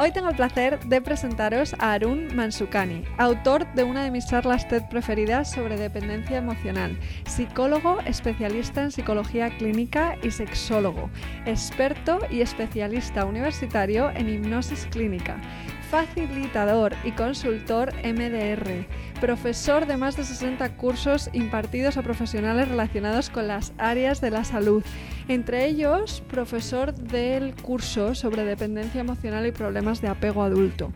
Hoy tengo el placer de presentaros a Arun Mansukani, autor de una de mis charlas TED preferidas sobre dependencia emocional, psicólogo especialista en psicología clínica y sexólogo, experto y especialista universitario en hipnosis clínica facilitador y consultor MDR, profesor de más de 60 cursos impartidos a profesionales relacionados con las áreas de la salud, entre ellos profesor del curso sobre dependencia emocional y problemas de apego adulto.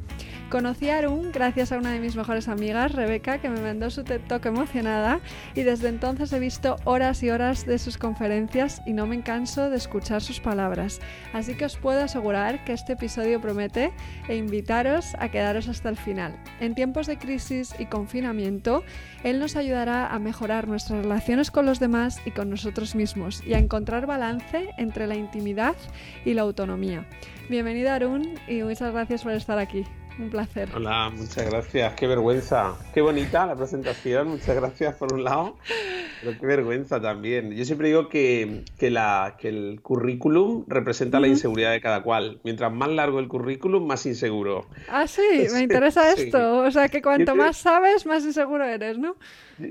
Conocí a Arun gracias a una de mis mejores amigas, Rebeca, que me mandó su TED Talk emocionada y desde entonces he visto horas y horas de sus conferencias y no me canso de escuchar sus palabras. Así que os puedo asegurar que este episodio promete e invitaros a quedaros hasta el final. En tiempos de crisis y confinamiento, él nos ayudará a mejorar nuestras relaciones con los demás y con nosotros mismos y a encontrar balance entre la intimidad y la autonomía. Bienvenido Arun y muchas gracias por estar aquí. Un placer. Hola, muchas gracias. Qué vergüenza. Qué bonita la presentación. Muchas gracias por un lado. Pero qué vergüenza también. Yo siempre digo que, que, la, que el currículum representa la inseguridad de cada cual. Mientras más largo el currículum, más inseguro. Ah, sí, me interesa esto. O sea, que cuanto más sabes, más inseguro eres, ¿no?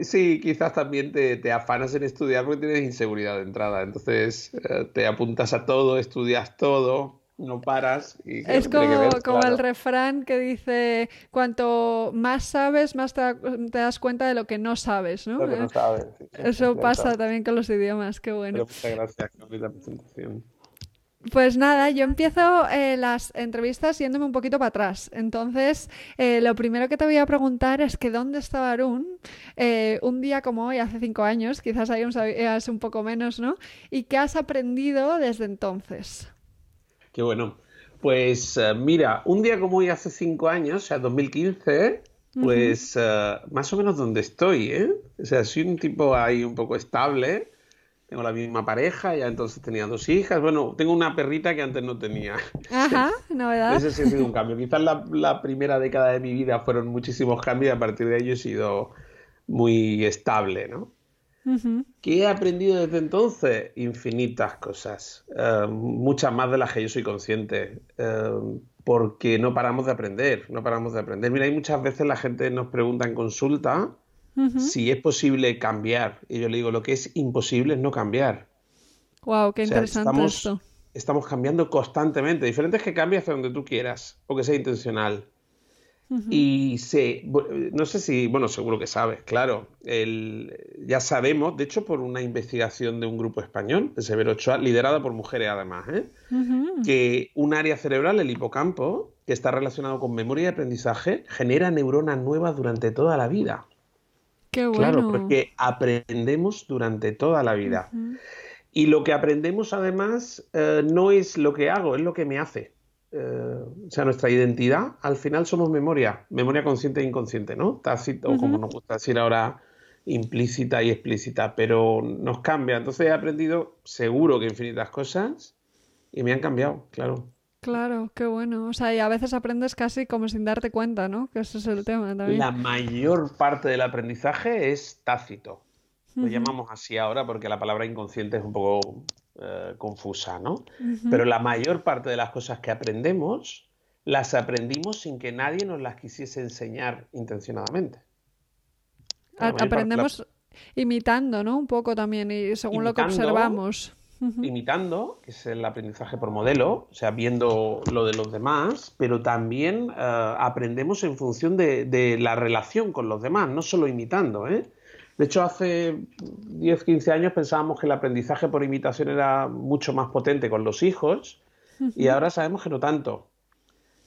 Sí, quizás también te, te afanas en estudiar porque tienes inseguridad de entrada. Entonces eh, te apuntas a todo, estudias todo, no paras. Y es como, como el refrán que dice, cuanto más sabes, más te, das cuenta de lo que no sabes, ¿no? no sabes, Eso pasa también con los idiomas, qué bueno. muchas gracias, la presentación. Pues nada, yo empiezo eh, las entrevistas yéndome un poquito para atrás. Entonces, eh, lo primero que te voy a preguntar es que dónde estaba Arun eh, un día como hoy, hace cinco años, quizás ahí sabías un poco menos, ¿no? ¿Y qué has aprendido desde entonces? Qué bueno. Pues eh, mira, un día como hoy hace cinco años, o sea, 2015, pues uh, más o menos donde estoy, ¿eh? O sea, soy un tipo ahí un poco estable, tengo la misma pareja, ya entonces tenía dos hijas, bueno, tengo una perrita que antes no tenía. Ajá, novedad. Ese sí ha sido un cambio. Quizás la, la, primera década de mi vida fueron muchísimos cambios y a partir de ello he sido muy estable, ¿no? ¿Qué he aprendido desde entonces? Infinitas cosas, eh, muchas más de las que yo soy consciente, eh, porque no paramos de aprender, no paramos de aprender. Mira, hay muchas veces la gente nos pregunta en consulta si es posible cambiar, y yo le digo, lo que es imposible es no cambiar. Wow, qué interesante estamos, esto. Estamos cambiando constantemente, diferente es que cambie hacia donde tú quieras, o que sea intencional. Y se, no sé si, bueno, seguro que sabes, claro, el, ya sabemos, de hecho, por una investigación de un grupo español, de Severo Ochoa, liderada por mujeres además, ¿eh? que un área cerebral, el hipocampo, que está relacionado con memoria y aprendizaje, genera neuronas nuevas durante toda la vida. Qué bueno. Claro, porque aprendemos durante toda la vida. Y lo que aprendemos además eh, no es lo que hago, es lo que me hace. Eh, o sea, nuestra identidad, al final somos memoria, memoria consciente e inconsciente, ¿no? Tácito, o como nos gusta decir ahora, implícita y explícita, pero nos cambia. Entonces he aprendido seguro que infinitas cosas y me han cambiado, claro. Claro, qué bueno. O sea, y a veces aprendes casi como sin darte cuenta, ¿no? Que ese es el tema también. La mayor parte del aprendizaje es tácito. Lo llamamos así ahora porque la palabra inconsciente es un poco eh, confusa, ¿no? Pero la mayor parte de las cosas que aprendemos las aprendimos sin que nadie nos las quisiese enseñar intencionadamente. Aprendemos imitando, ¿no? Un poco también, y según lo que observamos. Imitando, que es el aprendizaje por modelo, o sea, viendo lo de los demás, pero también eh, aprendemos en función de, de, la relación con los demás, no solo imitando, ¿eh? De hecho, hace 10, 15 años pensábamos que el aprendizaje por imitación era mucho más potente con los hijos y ahora sabemos que no tanto.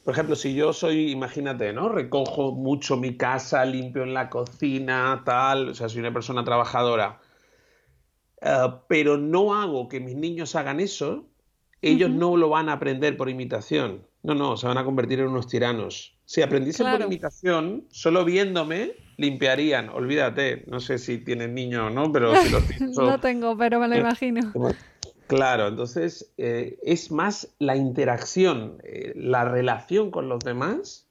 Por ejemplo, si yo soy, imagínate, ¿no? Recojo mucho mi casa, limpio en la cocina, tal, o sea, soy una persona trabajadora, uh, pero no hago que mis niños hagan eso, ellos uh -huh. no lo van a aprender por imitación. No, no, se van a convertir en unos tiranos. Si aprendiesen por imitación, solo viéndome, limpiarían. Olvídate, no sé si tienes niños o no, pero si los tienes, No tengo, pero me lo imagino. Claro, entonces eh, es más la interacción, eh, la relación con los demás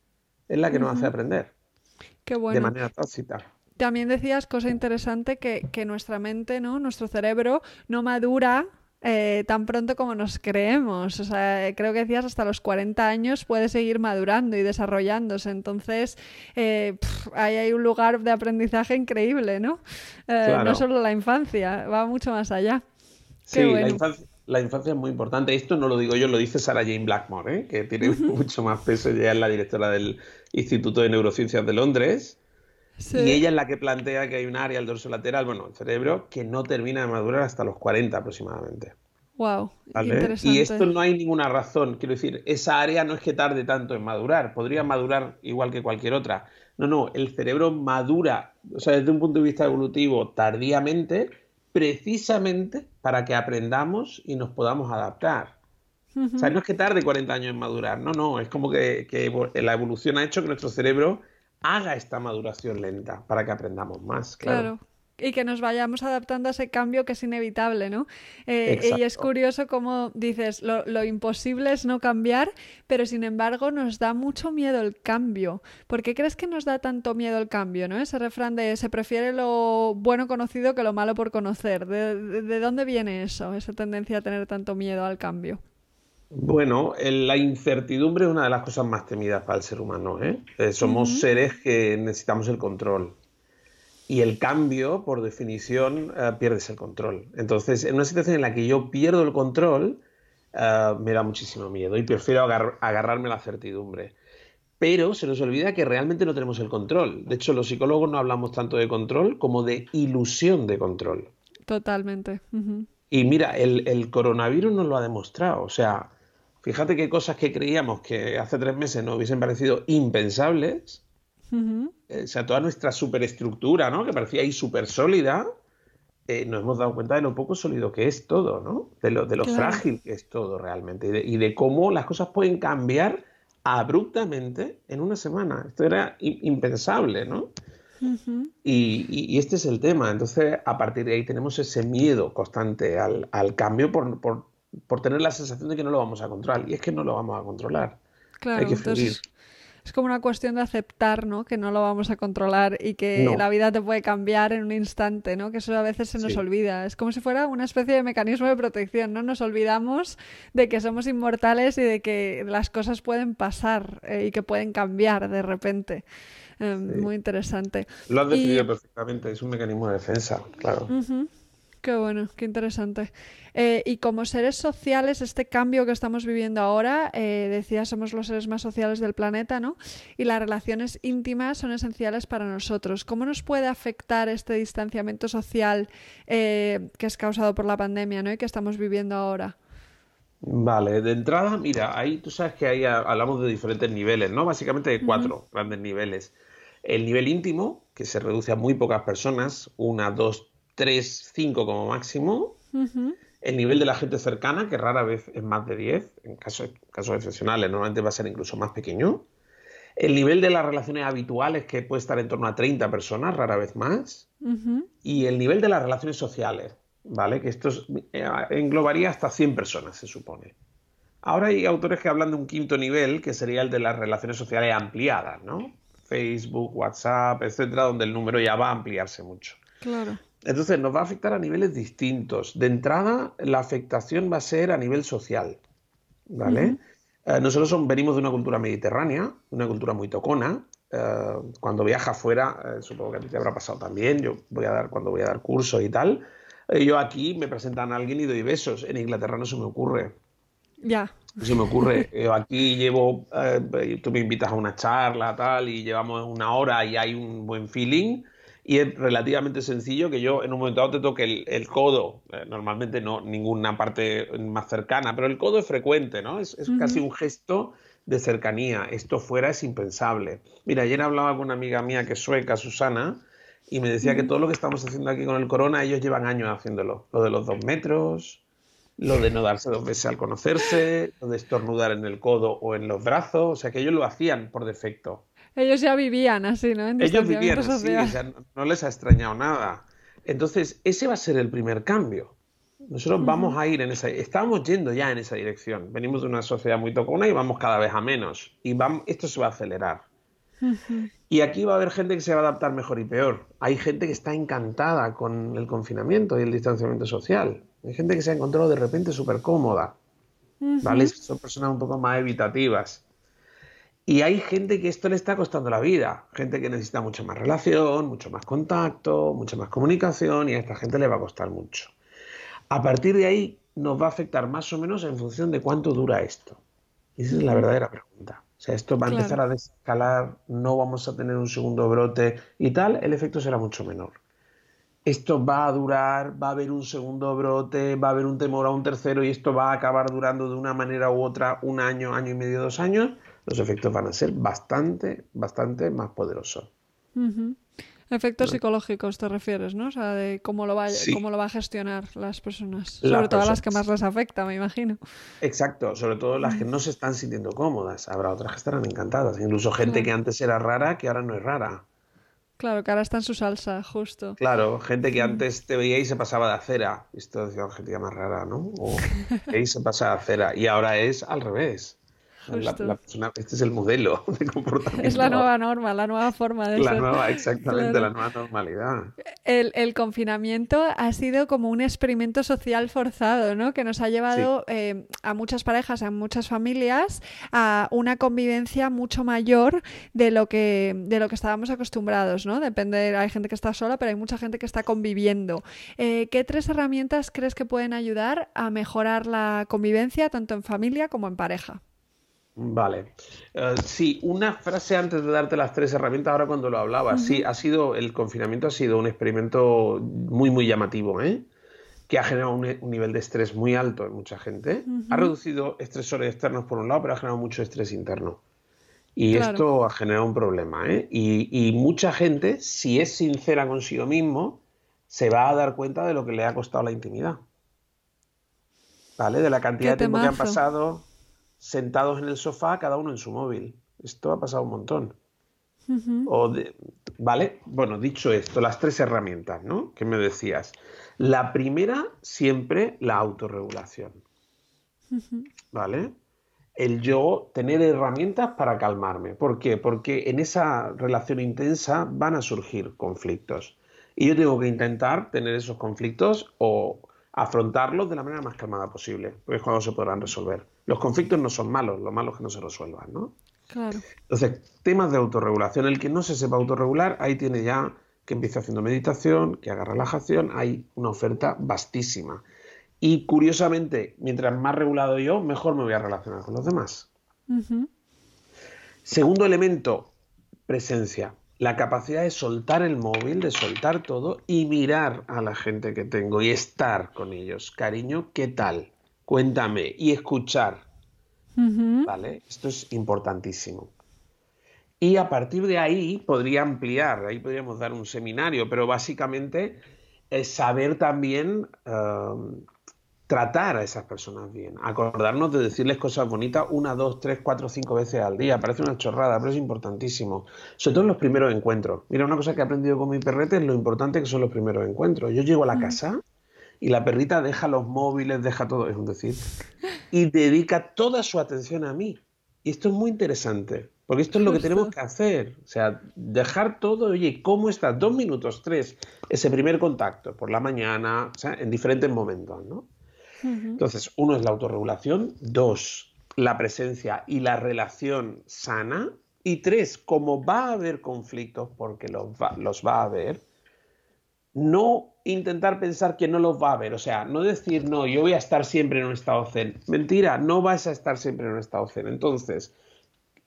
es la que nos hace aprender. Qué bueno. De manera tácita. También decías, cosa interesante, que, que nuestra mente, ¿no? Nuestro cerebro no madura eh, tan pronto como nos creemos. O sea, creo que decías hasta los 40 años puede seguir madurando y desarrollándose. Entonces, eh, ahí hay un lugar de aprendizaje increíble, ¿no? Eh, no solo la infancia, va mucho más allá. sí, la, infancia, es muy importante. Esto no lo digo yo, lo dice Sarah Jane Blackmore, que tiene mucho más peso. ya es la directora del Instituto de Neurociencias de Londres. Y ella es la que plantea que hay un área, el dorso lateral, bueno, el cerebro, que no termina de madurar hasta los 40 aproximadamente. Wow, Y esto no hay ninguna razón. Quiero decir, esa área no es que tarde tanto en madurar, podría madurar igual que cualquier otra. No, no, el cerebro madura, o sea, desde un punto de vista evolutivo, tardíamente, precisamente para que aprendamos y nos podamos adaptar. O sea, no es que tarde 40 años en madurar, no, no, es como que, que la evolución ha hecho que nuestro cerebro haga esta maduración lenta para que aprendamos más. Claro. Y que nos vayamos adaptando a ese cambio que es inevitable, ¿no? Eh, y es curioso cómo dices, lo, imposible es no cambiar, pero sin embargo nos da mucho miedo el cambio. ¿Por qué crees que nos da tanto miedo el cambio, no? Ese refrán de se prefiere lo bueno conocido que lo malo por conocer. de dónde viene eso, esa tendencia a tener tanto miedo al cambio? Bueno, la incertidumbre es una de las cosas más temidas para el ser humano. ¿eh? Eh, somos seres que necesitamos el control. Y el cambio, por definición, eh, pierdes el control. Entonces, en una situación en la que yo pierdo el control, me da muchísimo miedo y prefiero agarrarme la certidumbre. Pero se nos olvida que realmente no tenemos el control. De hecho, los psicólogos no hablamos tanto de control como de ilusión de control. Totalmente. Y mira, el, el, coronavirus nos lo ha demostrado. O sea, Fíjate qué cosas que creíamos que hace tres meses nos hubiesen parecido impensables. Eh, o sea, toda nuestra superestructura, ¿no? Que parecía ahí súper sólida, eh, nos hemos dado cuenta de lo poco sólido que es todo, ¿no? De lo, de lo frágil que es todo realmente. Y de, cómo las cosas pueden cambiar abruptamente en una semana. Esto era impensable, ¿no? y, este es el tema. Entonces, a partir de ahí tenemos ese miedo constante al, al cambio por, por, por tener la sensación de que no lo vamos a controlar. Y es que no lo vamos a controlar. Claro, Hay que entonces es como una cuestión de aceptar, ¿no? Que no lo vamos a controlar y que la vida te puede cambiar en un instante, ¿no? Que eso a veces se nos olvida. Es como si fuera una especie de mecanismo de protección, ¿no? Nos olvidamos de que somos inmortales y de que las cosas pueden pasar eh, y que pueden cambiar de repente. Em, muy interesante. Lo has definido perfectamente, es un mecanismo de defensa, claro. Qué bueno, qué interesante. Eh, y como seres sociales, este cambio que estamos viviendo ahora, eh, decía, somos los seres más sociales del planeta, ¿no? Y las relaciones íntimas son esenciales para nosotros. ¿Cómo nos puede afectar este distanciamiento social eh, que es causado por la pandemia, ¿no? Y que estamos viviendo ahora. Vale, de entrada, mira, ahí tú sabes que ahí hablamos de diferentes niveles, ¿no? Básicamente de cuatro grandes niveles. El nivel íntimo, que se reduce a muy pocas personas, una, dos, 3, 5 como máximo. El nivel de la gente cercana, que rara vez es más de 10, en casos, casos excepcionales, normalmente va a ser incluso más pequeño. El nivel de las relaciones habituales, que puede estar en torno a 30 personas, rara vez más. Y el nivel de las relaciones sociales, ¿vale? Que esto eh, englobaría hasta 100 personas, se supone. Ahora hay autores que hablan de un quinto nivel, que sería el de las relaciones sociales ampliadas, ¿no? Facebook, WhatsApp, etcétera, donde el número ya va a ampliarse mucho. Claro. Entonces nos va a afectar a niveles distintos. De entrada, la afectación va a ser a nivel social. ¿Vale? Eh, nosotros venimos de una cultura mediterránea, una cultura muy tocona. Eh, cuando viaja afuera, eh, supongo que a ti te habrá pasado también. Yo voy a dar, cuando voy a dar cursos y tal, yo aquí me presentan a alguien y doy besos. En Inglaterra no se me ocurre. Ya. No se me ocurre. Yo aquí llevo, tú me invitas a una charla, tal, y llevamos una hora y hay un buen feeling y es relativamente sencillo que yo en un momento dado te toque el, codo, eh, normalmente no ninguna parte más cercana, pero el codo es frecuente, ¿no? Es, casi un gesto de cercanía. Esto fuera es impensable. Mira, ayer hablaba con una amiga mía que es sueca, Susana, y me decía que todo lo que estamos haciendo aquí con el corona, ellos llevan años haciéndolo. Lo de los dos metros, lo de no darse dos veces al conocerse, lo de estornudar en el codo o en los brazos, o sea que ellos lo hacían por defecto. Ellos ya vivían así, ¿no? ellos vivían así, o sea, no les ha extrañado nada. Entonces, ese va a ser el primer cambio. Nosotros vamos a ir en esa, estamos yendo ya en esa dirección. Venimos de una sociedad muy tocona y vamos cada vez a menos. Y vamos, esto se va a acelerar. Y aquí va a haber gente que se va a adaptar mejor y peor. Hay gente que está encantada con el confinamiento y el distanciamiento social. Hay gente que se ha encontrado de repente súper cómoda. ¿Vale? Son personas un poco más evitativas. Y hay gente que esto le está costando la vida. Gente que necesita mucha más relación, mucho más contacto, mucha más comunicación y a esta gente le va a costar mucho. A partir de ahí nos va a afectar más o menos en función de cuánto dura esto. Y esa es la verdadera pregunta. O sea, esto va a empezar a descalar, no vamos a tener un segundo brote y tal, el efecto será mucho menor. Esto va a durar, va a haber un segundo brote, va a haber un temor a un tercero y esto va a acabar durando de una manera u otra un año, año y medio, dos años. Los efectos van a ser bastante, bastante más poderosos. Efectos psicológicos te refieres, ¿no? O sea, de cómo lo va, cómo lo va a gestionar las personas. sobre todo las que más les afecta, me imagino. Exacto, sobre todo las que mm. no se están sintiendo cómodas. Habrá otras que estarán encantadas. Incluso gente que antes era rara, que ahora no es rara. Claro, que ahora está en su salsa, justo. Claro, gente que mm. antes te veía y se pasaba de acera. Esto decía gente más rara, ¿no? O que se pasa de acera. Y ahora es al revés este es el modelo de comportamiento. Es la nueva norma, la nueva forma de la Nueva, exactamente, la nueva normalidad. El, confinamiento ha sido como un experimento social forzado, ¿no? Que nos ha llevado eh, a muchas parejas, a muchas familias, a una convivencia mucho mayor de lo que, de lo que estábamos acostumbrados, ¿no? Depende, hay gente que está sola, pero hay mucha gente que está conviviendo. Eh, ¿Qué tres herramientas crees que pueden ayudar a mejorar la convivencia tanto en familia como en pareja? Vale. Eh, sí, una frase antes de darte las tres herramientas, ahora cuando lo hablaba. Sí, ha sido, el confinamiento ha sido un experimento muy, muy llamativo, ¿eh? que ha generado un, nivel de estrés muy alto en mucha gente. Ha reducido estresores externos por un lado, pero ha generado mucho estrés interno. Y esto ha generado un problema. ¿eh? Y, mucha gente, si es sincera consigo mismo, se va a dar cuenta de lo que le ha costado la intimidad. ¿Vale? De la cantidad de tiempo que han pasado sentados en el sofá, cada uno en su móvil. Esto ha pasado un montón. ¿Vale? Bueno, dicho esto, las tres herramientas, ¿no? Que me decías. La primera, siempre la autorregulación. ¿Vale? El yo tener herramientas para calmarme. ¿Por qué? Porque en esa relación intensa van a surgir conflictos. Y yo tengo que intentar tener esos conflictos o afrontarlos de la manera más calmada posible, porque es cuando se podrán resolver. Los conflictos no son malos, lo malo es que no se resuelvan, ¿no? Claro. Entonces, temas de autorregulación. El que no se sepa autorregular, ahí tiene ya que empiece haciendo meditación, que haga relajación, hay una oferta vastísima. Y curiosamente, mientras más regulado yo, mejor me voy a relacionar con los demás. Segundo elemento, presencia la capacidad de soltar el móvil, de soltar todo y mirar a la gente que tengo y estar con ellos. Cariño, ¿qué tal? Cuéntame y escuchar. ¿Vale? Esto es importantísimo. Y a partir de ahí podría ampliar, ahí podríamos dar un seminario, pero básicamente es saber también eh, tratar a esas personas bien, acordarnos de decirles cosas bonitas una, dos, tres, cuatro, cinco veces al día. Parece una chorrada, pero es importantísimo. Sobre todo en los primeros encuentros. Mira, una cosa que he aprendido con mi perrete es lo importante que son los primeros encuentros. Yo llego a la casa y la perrita deja los móviles, deja todo, es un decir, y dedica toda su atención a mí. Y esto es muy interesante, porque esto es lo que tenemos que hacer. O sea, dejar todo, oye, ¿cómo estás? Dos minutos, tres, ese primer contacto, por la mañana, o sea, en diferentes momentos, ¿no? Entonces, uno es la autorregulación, dos, la presencia y la relación sana, y tres, como va a haber conflictos, porque los va, los va a haber, no intentar pensar que no los va a haber, o sea, no decir, no, yo voy a estar siempre en un estado zen. Mentira, no vas a estar siempre en un estado zen. Entonces,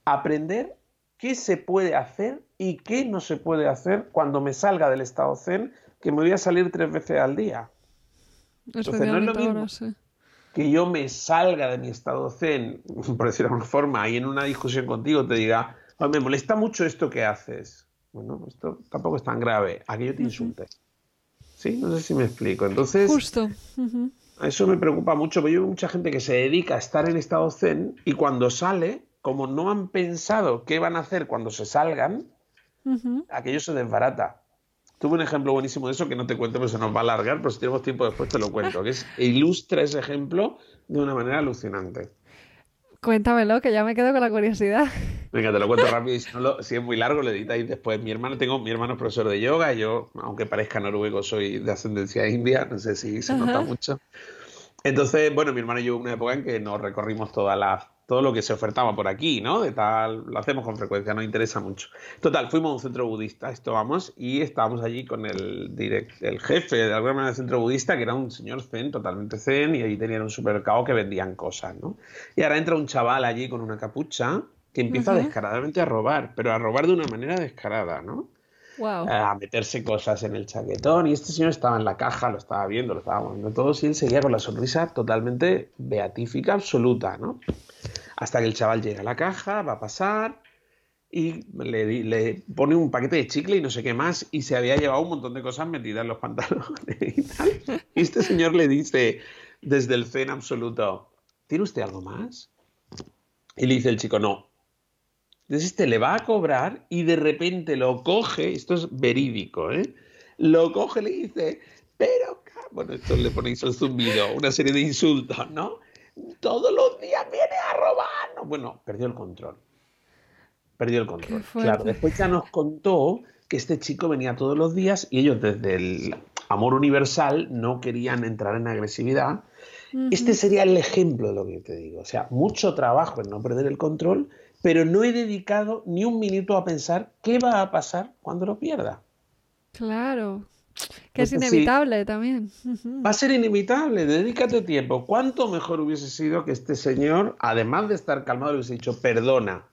aprender qué se puede hacer y qué no se puede hacer cuando me salga del estado zen, que me voy a salir tres veces al día. Entonces, no es lo mismo que yo me salga de mi estado zen, por decirlo de alguna forma, y en una discusión contigo te diga, me molesta mucho esto que haces. Bueno, esto tampoco es tan grave, a que yo te insulte. ¿Sí? No sé si me explico. Entonces, Justo. Eso me preocupa mucho, porque hay mucha gente que se dedica a estar en estado zen y cuando sale, como no han pensado qué van a hacer cuando se salgan, aquello se desbarata. Tuve un ejemplo buenísimo de eso que no te cuento, pero se nos va a alargar, pero si tenemos tiempo después te lo cuento, que es, ilustra ese ejemplo de una manera alucinante. Cuéntamelo, que ya me quedo con la curiosidad. Venga, te lo cuento rápido y si, es muy largo lo editáis después. Mi hermano, tengo, mi hermano es profesor de yoga y yo, aunque parezca noruego, soy de ascendencia india, no sé si se nota mucho. Entonces, bueno, mi hermano y yo una época en que nos recorrimos toda la todo lo que se ofertaba por aquí, ¿no? De tal, lo hacemos con frecuencia, nos interesa mucho. Total, fuimos a un centro budista, esto vamos, y estábamos allí con el, direct, el jefe de alguna manera del centro budista, que era un señor zen, totalmente zen, y allí tenían un supermercado que vendían cosas, ¿no? Y ahora entra un chaval allí con una capucha que empieza descaradamente a robar, pero a robar de una manera descarada, ¿no? Wow. a meterse cosas en el chaquetón y este señor estaba en la caja, lo estaba viendo, lo estaba viendo todo y él seguía con la sonrisa totalmente beatífica, absoluta, ¿no? hasta que el chaval llega a la caja, va a pasar y le, pone un paquete de chicle y no sé qué más y se había llevado un montón de cosas metidas en los pantalones y tal. Y este señor le dice desde el zen absoluto, ¿tiene usted algo más? Y le dice el chico, no. Entonces este le va a cobrar y de repente lo coge, esto es verídico, ¿eh? Lo coge y le dice, pero, bueno, esto le ponéis el zumbido, una serie de insultos, ¿no? todos los días viene a robarnos. Bueno, perdió el control. Perdió el control. Claro, después ya nos contó que este chico venía todos los días y ellos desde el amor universal no querían entrar en agresividad. Este sería el ejemplo de lo que te digo. O sea, mucho trabajo en no perder el control, pero no he dedicado ni un minuto a pensar qué va a pasar cuando lo pierda. Claro, que es inevitable también. Va a ser inevitable, dedícate tiempo. ¿Cuánto mejor hubiese sido que este señor, además de estar calmado, le hubiese dicho, perdona?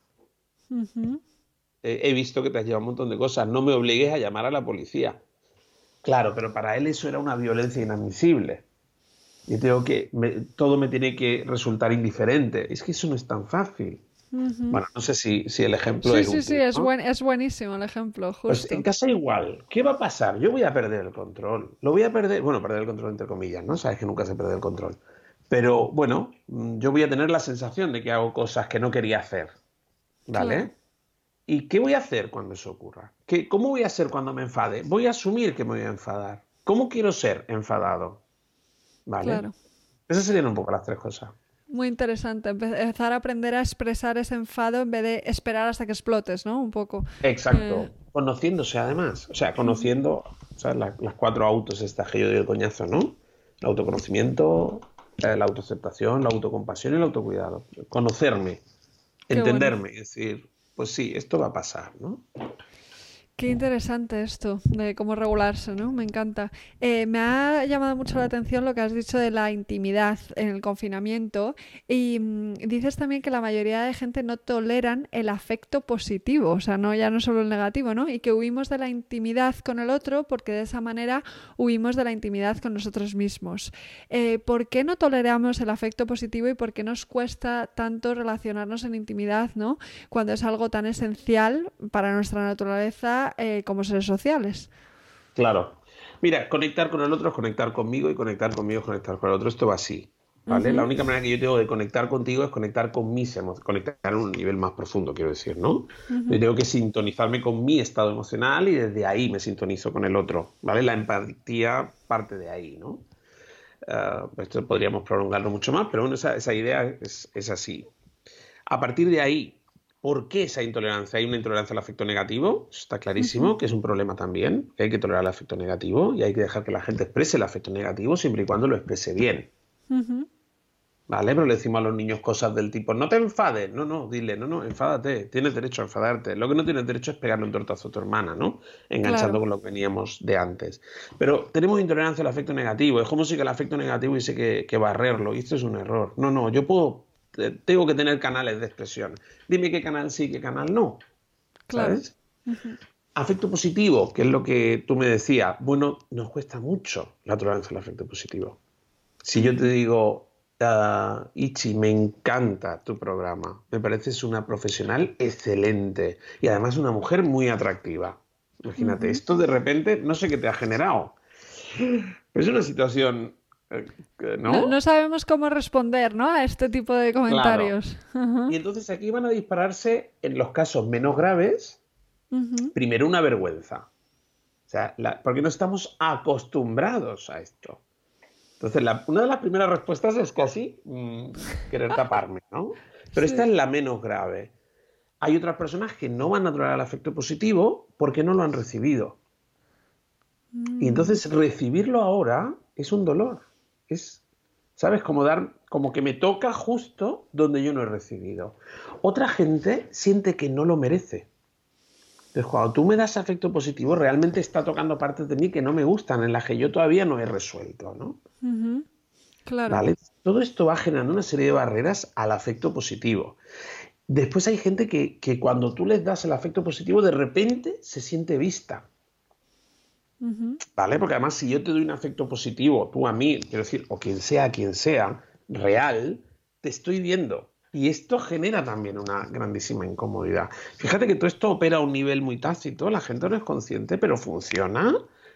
he visto que te has llevado un montón de cosas, no me obligues a llamar a la policía. Claro, pero para él eso era una violencia inadmisible. Y tengo que, todo me tiene que resultar indiferente. Es que eso no es tan fácil. Bueno, no sé si, el ejemplo es. Sí, sí, sí, es, es buenísimo el ejemplo. Pues en casa igual. ¿Qué va a pasar? Yo voy a perder el control. Lo voy a perder. Bueno, perder el control entre comillas, ¿no? Sabes que nunca se pierde el control. Pero bueno, mm, yo voy a tener la sensación de que hago cosas que no quería hacer. ¿Vale? ¿Y qué voy a hacer cuando eso ocurra? ¿Qué, ¿Cómo voy a ser cuando me enfade? Voy a asumir que me voy a enfadar. ¿Cómo quiero ser enfadado? ¿Vale? Claro. Esas serían un poco las tres cosas. Muy interesante. Empezar a aprender a expresar ese enfado en vez de esperar hasta que explotes, ¿no? Un poco. Exacto. Eh, Conociéndose además. O sea, conociendo las cuatro autos estas que yo doy el coñazo, ¿no? El autoconocimiento, eh, la autoaceptación, la autocompasión y el autocuidado. Conocerme, entenderme y decir, pues sí, esto va a pasar, ¿no? Qué interesante esto de cómo regularse, ¿no? Me encanta. Eh, me ha llamado mucho la atención lo que has dicho de la intimidad en el confinamiento y mm, dices también que la mayoría de gente no toleran el afecto positivo, o sea, no ya no solo el negativo, ¿no? Y que huimos de la intimidad con el otro porque de esa manera huimos de la intimidad con nosotros mismos. Eh, ¿Por qué no toleramos el afecto positivo y por qué nos cuesta tanto relacionarnos en intimidad, ¿no? Cuando es algo tan esencial para nuestra naturaleza eh, como seres sociales. Claro. Mira, conectar con el otro es conectar conmigo y conectar conmigo es conectar con el otro. Esto va así. ¿vale? La única manera que yo tengo de conectar contigo es conectar con mis emociones, conectar en un nivel más profundo, quiero decir, ¿no? Yo tengo que sintonizarme con mi estado emocional y desde ahí me sintonizo con el otro, ¿vale? La empatía parte de ahí, ¿no? Ah, esto podríamos prolongarlo mucho más, pero bueno, esa, idea es, es, así. A partir de ahí, ¿Por qué esa intolerancia? Hay una intolerancia al afecto negativo, está clarísimo, que es un problema también, que hay que tolerar el afecto negativo y hay que dejar que la gente exprese el afecto negativo siempre y cuando lo exprese bien. ¿Vale? Pero le decimos a los niños cosas del tipo, no te enfades, no, no, dile, no, no, enfádate, tienes derecho a enfadarte. Lo que no tienes derecho es pegarle un tortazo a tu hermana, ¿no? Enganchando con lo que veníamos de antes. Pero tenemos intolerancia al afecto negativo, es como si que el afecto negativo dice que, que barrerlo, y esto es un error. No, no, yo puedo tengo que tener canales de expresión. Dime qué canal sí, qué canal no. ¿Sabes? Afecto positivo, que es lo que tú me decías. Bueno, nos cuesta mucho la tolerancia al afecto positivo. Si yo te digo, uh, Ichi, me encanta tu programa, me pareces una profesional excelente y además una mujer muy atractiva. Imagínate, esto de repente no sé qué te ha generado. Pero es una situación Eh, ¿no? ¿no? sabemos cómo responder ¿no? a este tipo de comentarios. Y entonces aquí van a dispararse en los casos menos graves, primero una vergüenza. O sea, porque no estamos acostumbrados a esto. Entonces, una de las primeras respuestas es casi mm, querer taparme, ¿no? Pero esta es la menos grave. Hay otras personas que no van a tolerar el afecto positivo porque no lo han recibido. Y entonces recibirlo ahora es un dolor. Es, ¿sabes? Como dar, como que me toca justo donde yo no he recibido. Otra gente siente que no lo merece. Entonces, cuando tú me das afecto positivo, realmente está tocando partes de mí que no me gustan, en las que yo todavía no he resuelto, ¿no? Claro. Todo esto va generando una serie de barreras al afecto positivo. Después hay gente que, que cuando tú les das el afecto positivo, de repente se siente vista. ¿Vale? Porque además, si yo te doy un afecto positivo, tú a mí, quiero decir, o quien sea, quien sea, real, te estoy viendo. Y esto genera también una grandísima incomodidad. Fíjate que todo esto opera a un nivel muy tácito, la gente no es consciente, pero funciona.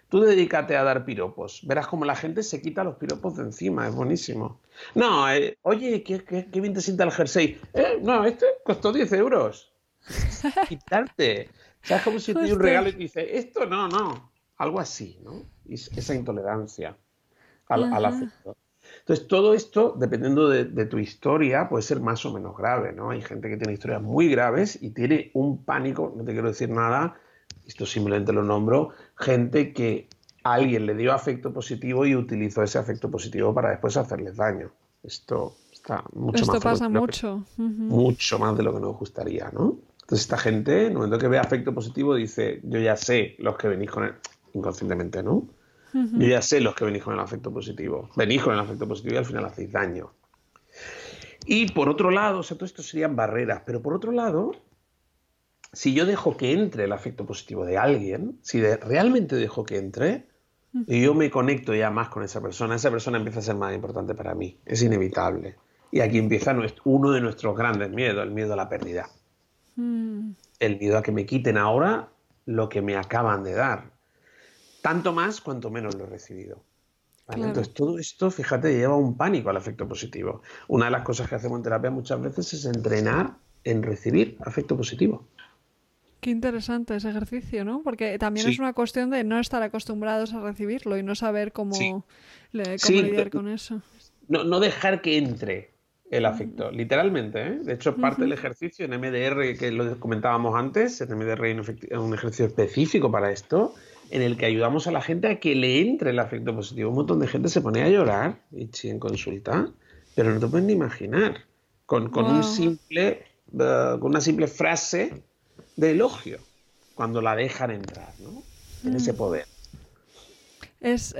Tú dedícate a dar piropos. Verás como la gente se quita los piropos de encima, es buenísimo. No, eh, oye, ¿qué, qué, bien te sienta el jersey. Eh, no, este costó 10 euros. Quitarte. ¿Sabes como si te un regalo y te dice, esto no, no. Algo así, ¿no? esa intolerancia al, afecto. Entonces, todo esto, dependiendo de, tu historia, puede ser más o menos grave, ¿no? Hay gente que tiene historias muy graves y tiene un pánico, no te quiero decir nada, esto simplemente lo nombro, gente que alguien le dio afecto positivo y utilizó ese afecto positivo para después hacerles daño. Esto está mucho Esto más pasa mucho. Mucho más de lo que nos gustaría, ¿no? Entonces esta gente, en el momento que ve afecto positivo, dice, yo ya sé los que venís con él inconscientemente, ¿no? Yo ya sé los que venís con el afecto positivo. Venís con el afecto positivo y al final hacéis daño. Y por otro lado, o sea, todo esto serían barreras, pero por otro lado, si yo dejo que entre el afecto positivo de alguien, si realmente dejo que entre, y yo me conecto ya más con esa persona, esa persona empieza a ser más importante para mí. Es inevitable. Y aquí empieza uno de nuestros grandes miedos, el miedo a la pérdida. Mm. El miedo a que me quiten ahora lo que me acaban de dar. Tanto más cuanto menos lo he recibido. Entonces, todo esto, fíjate, lleva un pánico al afecto positivo. Una de las cosas que hacemos en terapia muchas veces es entrenar en recibir afecto positivo. Qué interesante ese ejercicio, ¿no? Porque también es una cuestión de no estar acostumbrados a recibirlo y no saber cómo, lidiar con eso. No, dejar que entre el afecto, literalmente. ¿eh? De hecho, parte del ejercicio en MDR, que lo comentábamos antes, en MDR hay un ejercicio específico para esto, en el que ayudamos a la gente a que le entre el afecto positivo. Un montón de gente se pone a llorar en consulta, pero no te puedes ni imaginar. Con, un simple, eh, con una simple frase de elogio, cuando la dejan entrar, ¿no? En ese mm. poder. Es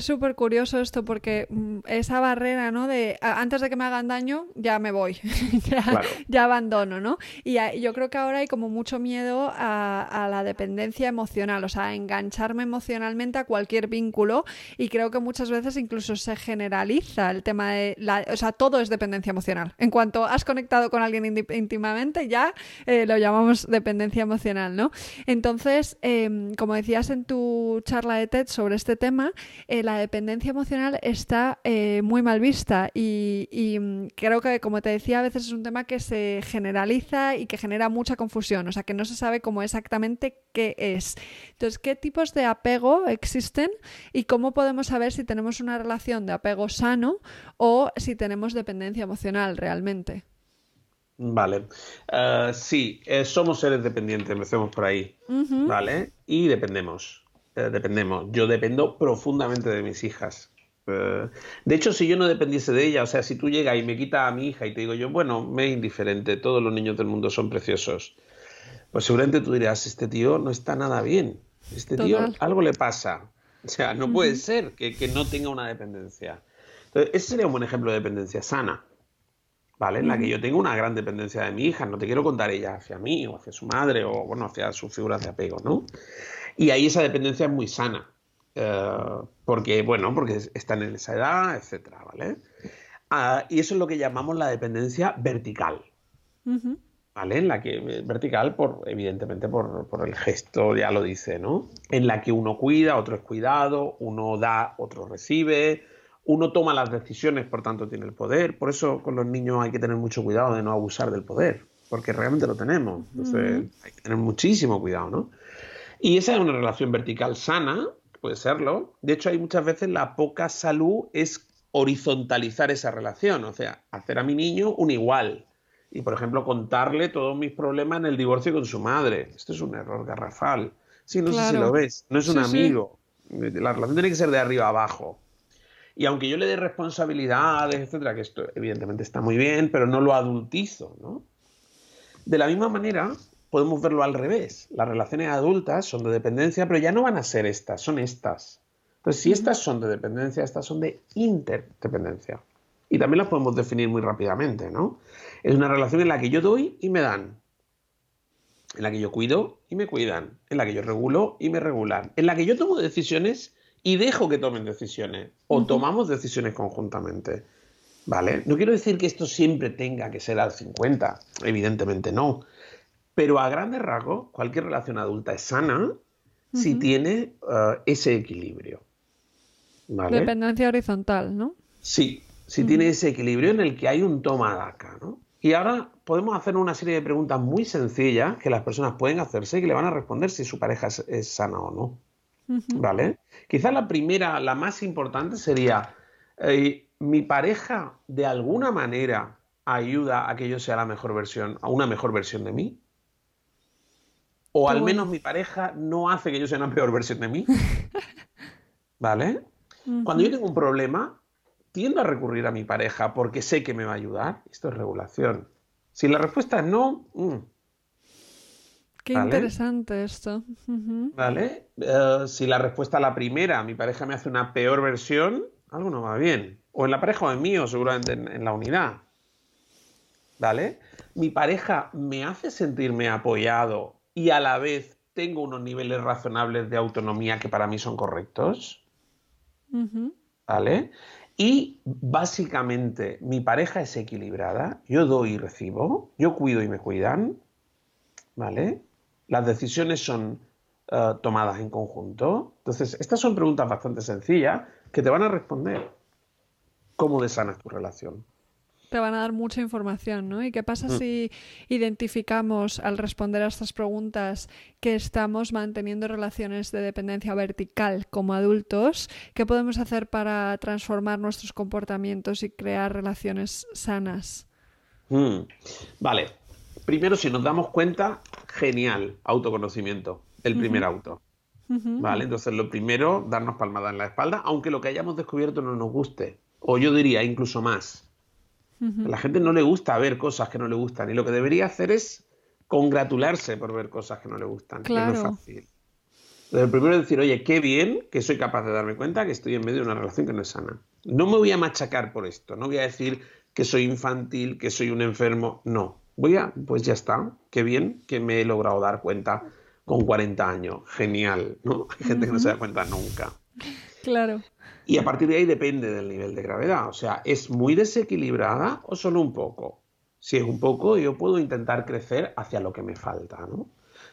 súper es, curioso esto porque mm, esa barrera, ¿no? De antes de que me hagan daño, ya me voy, ya, abandono, ¿no? Y yo creo que ahora hay como mucho miedo a, la dependencia emocional, o sea, a engancharme emocionalmente a cualquier vínculo y creo que muchas veces incluso se generaliza el tema de, la, o sea, todo es dependencia emocional. En cuanto has conectado con alguien íntimamente, ya eh, lo llamamos dependencia emocional, ¿no? Entonces, em, como decías en tu charla de TED sobre este tema, eh, la dependencia emocional está eh, muy mal vista y, mm, creo que, como te decía, a veces es un tema que se generaliza y que genera mucha confusión, o sea, que no se sabe cómo exactamente qué es. Entonces, ¿qué tipos de apego existen y cómo podemos saber si tenemos una relación de apego sano o si tenemos dependencia emocional realmente? Vale. Eh, sí, somos seres dependientes, empecemos por ahí. ¿Vale? Y dependemos. Eh, dependemos. Yo dependo profundamente de mis hijas. Eh, de hecho, si yo no dependiese de ella, o sea, si tú llegas y me quitas a mi hija y te digo yo, bueno, me es indiferente, todos los niños del mundo son preciosos, pues seguramente tú dirás, este tío no está nada bien, este tío algo le pasa. O sea, no puede ser que, no tenga una dependencia. Entonces, ese sería un buen ejemplo de dependencia sana. ¿Vale? En la que yo tengo una gran dependencia de mi hija, no te quiero contar ella hacia mí o hacia su madre o, bueno, hacia sus figuras de apego, ¿no? Y ahí esa dependencia es muy sana. Eh, porque, bueno, porque están en esa edad, etcétera, ¿vale? Ah, y eso es lo que llamamos la dependencia vertical. ¿Vale? En la que, eh, vertical, por, evidentemente, por, por, el gesto, ya lo dice, ¿no? En la que uno cuida, otro es cuidado, uno da, otro recibe, uno toma las decisiones, por tanto tiene el poder. Por eso con los niños hay que tener mucho cuidado de no abusar del poder, porque realmente lo tenemos. Entonces hay que tener muchísimo cuidado, ¿no? Y esa es una relación vertical sana, puede serlo. De hecho, hay muchas veces la poca salud es horizontalizar esa relación, o sea, hacer a mi niño un igual. Y, por ejemplo, contarle todos mis problemas en el divorcio con su madre. Esto es un error garrafal. Sí, no sé si lo ves. No es un amigo. La relación tiene que ser de arriba abajo. Y aunque yo le dé responsabilidades, etcétera, que esto evidentemente está muy bien, pero no lo adultizo, ¿no? De la misma manera, podemos verlo al revés. Las relaciones adultas son de dependencia, pero ya no van a ser estas, son estas. Entonces, si estas son de dependencia, estas son de interdependencia. Y también las podemos definir muy rápidamente, ¿no? Es una relación en la que yo doy y me dan. En la que yo cuido y me cuidan. En la que yo regulo y me regulan. En la que yo tomo decisiones y dejo que tomen decisiones o tomamos decisiones conjuntamente. ¿Vale? No quiero decir que esto siempre tenga que ser al 50, evidentemente no. Pero a grandes rasgos, cualquier relación adulta es sana si tiene uh, ese equilibrio. ¿Vale? Dependencia horizontal, ¿no? Sí, si tiene ese equilibrio en el que hay un toma daca, ¿no? Y ahora podemos hacer una serie de preguntas muy sencillas que las personas pueden hacerse y que le van a responder si su pareja es sana o no. ¿Vale? Quizás la primera, la más importante sería, eh, ¿mi pareja de alguna manera ayuda a que yo sea la mejor versión, a una mejor versión de mí? O al menos mi pareja no hace que yo sea una peor versión de mí. ¿Vale? Cuando yo tengo un problema, tiendo a recurrir a mi pareja porque sé que me va a ayudar. Esto es regulación. Si la respuesta es no, mm, Qué interesante esto. ¿Vale? Eh, si la respuesta a la primera, mi pareja me hace una peor versión, algo no va bien. O en la pareja o en mí, o seguramente en, la unidad. ¿Vale? Mi pareja me hace sentirme apoyado y a la vez tengo unos niveles razonables de autonomía que para mí son correctos. ¿Vale? Y básicamente mi pareja es equilibrada, yo doy y recibo, yo cuido y me cuidan, ¿vale? las decisiones son eh, tomadas en conjunto. Entonces, estas son preguntas bastante sencillas que te van a responder cómo desanas tu relación. Te van a dar mucha información, ¿no? ¿Y qué pasa mm. si identificamos al responder a estas preguntas que estamos manteniendo relaciones de dependencia vertical como adultos? ¿Qué podemos hacer para transformar nuestros comportamientos y crear relaciones sanas? Mm. Vale, primero, si nos damos cuenta, genial, autoconocimiento, el primer auto. ¿Vale? Entonces, lo primero, darnos palmada en la espalda, aunque lo que hayamos descubierto no nos guste. O yo diría incluso más. A la gente no le gusta ver cosas que no le gustan. Y lo que debería hacer es congratularse por ver cosas que no le gustan. Claro. Que no es fácil. Entonces, el primero es decir, oye, qué bien que soy capaz de darme cuenta que estoy en medio de una relación que no es sana. No me voy a machacar por esto. No voy a decir que soy infantil, que soy un enfermo. No voy a, pues ya está, qué bien que me he logrado dar cuenta con 40 años, genial, ¿no? Hay gente que no se da cuenta nunca. Claro. Y a partir de ahí depende del nivel de gravedad, o sea, ¿es muy desequilibrada o solo un poco? Si es un poco, yo puedo intentar crecer hacia lo que me falta, ¿no?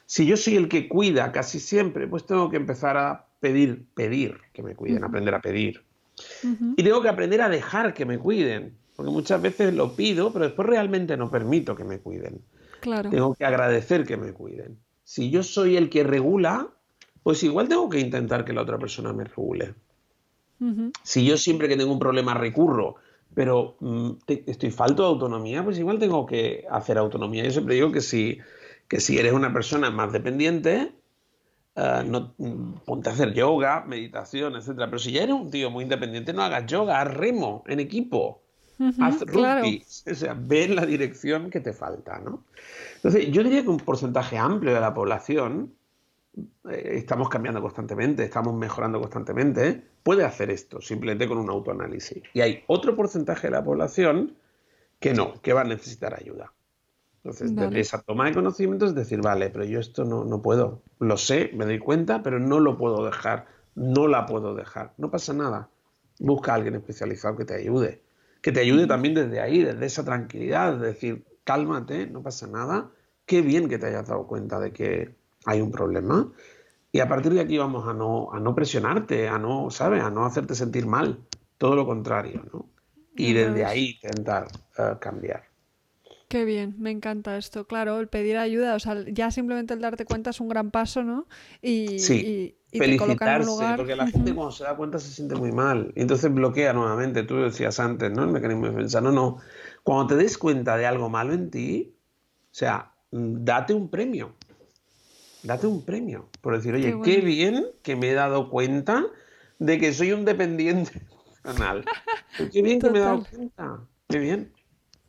Si yo soy el que cuida casi siempre, pues tengo que empezar a pedir, pedir que me cuiden, aprender a pedir. Y tengo que aprender a dejar que me cuiden. Porque muchas veces lo pido, pero después realmente no permito que me cuiden. Claro. Tengo que agradecer que me cuiden. Si yo soy el que regula, pues igual tengo que intentar que la otra persona me regule. Si yo siempre que tengo un problema recurro, pero mm, estoy falto de autonomía, pues igual tengo que hacer autonomía. Yo siempre digo que si, que si eres una persona más dependiente, eh, no, mm, ponte a hacer yoga, meditación, etcétera. Pero si ya eres un tío muy independiente, no hagas yoga, haz remo en equipo haz rugby, o sea, ve en la dirección que te falta, ¿no? Entonces, yo diría que un porcentaje amplio de la población, eh, estamos cambiando constantemente, estamos mejorando constantemente, puede hacer esto simplemente con un autoanálisis. Y hay otro porcentaje de la población que no, que va a necesitar ayuda. Entonces, desde esa toma de conocimiento es decir, vale, pero yo esto no, no puedo. Lo sé, me doy cuenta, pero no lo puedo dejar. No la puedo dejar. No pasa nada. Busca a alguien especializado que te ayude que te ayude también desde ahí, desde esa tranquilidad, es decir, cálmate, no pasa nada, qué bien que te hayas dado cuenta de que hay un problema. Y a partir de aquí vamos a no, a no presionarte, a no, ¿sabes? A no hacerte sentir mal. todo lo contrario, ¿no? Y desde ahí intentar eh, cambiar. Qué bien, me encanta esto. Claro, el pedir ayuda, o sea, ya simplemente el darte cuenta es un gran paso, ¿no? Y, sí. y, felicitarse, porque la gente cuando se da cuenta se siente muy mal. Y entonces bloquea nuevamente. Tú decías antes, ¿no? El mecanismo de defensa. No, no. Cuando te des cuenta de algo malo en ti, o sea, mm, date un premio. Date un premio. Por decir, oye, qué, bien que me he dado cuenta de que soy un dependiente emocional. qué bien que me he dado cuenta. Qué bien.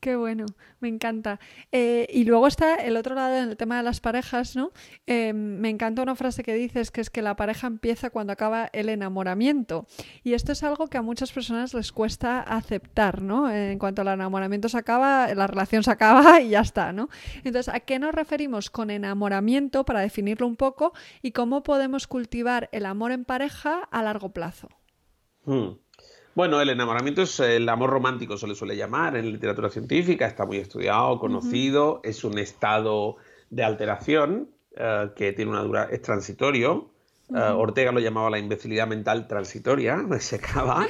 Qué bueno, me encanta. Eh, y luego está el otro lado en el tema de las parejas, ¿no? Eh, me encanta una frase que dices que es que la pareja empieza cuando acaba el enamoramiento. Y esto es algo que a muchas personas les cuesta aceptar, ¿no? En cuanto al enamoramiento se acaba, la relación se acaba y ya está, ¿no? Entonces, ¿a qué nos referimos con enamoramiento para definirlo un poco y cómo podemos cultivar el amor en pareja a largo plazo? Hmm. Bueno, el enamoramiento es el amor romántico, se le suele llamar en literatura científica, está muy estudiado, conocido, es un estado de alteración eh, que tiene una dura, es transitorio. Eh, Ortega lo llamaba la imbecilidad mental transitoria, se acaba.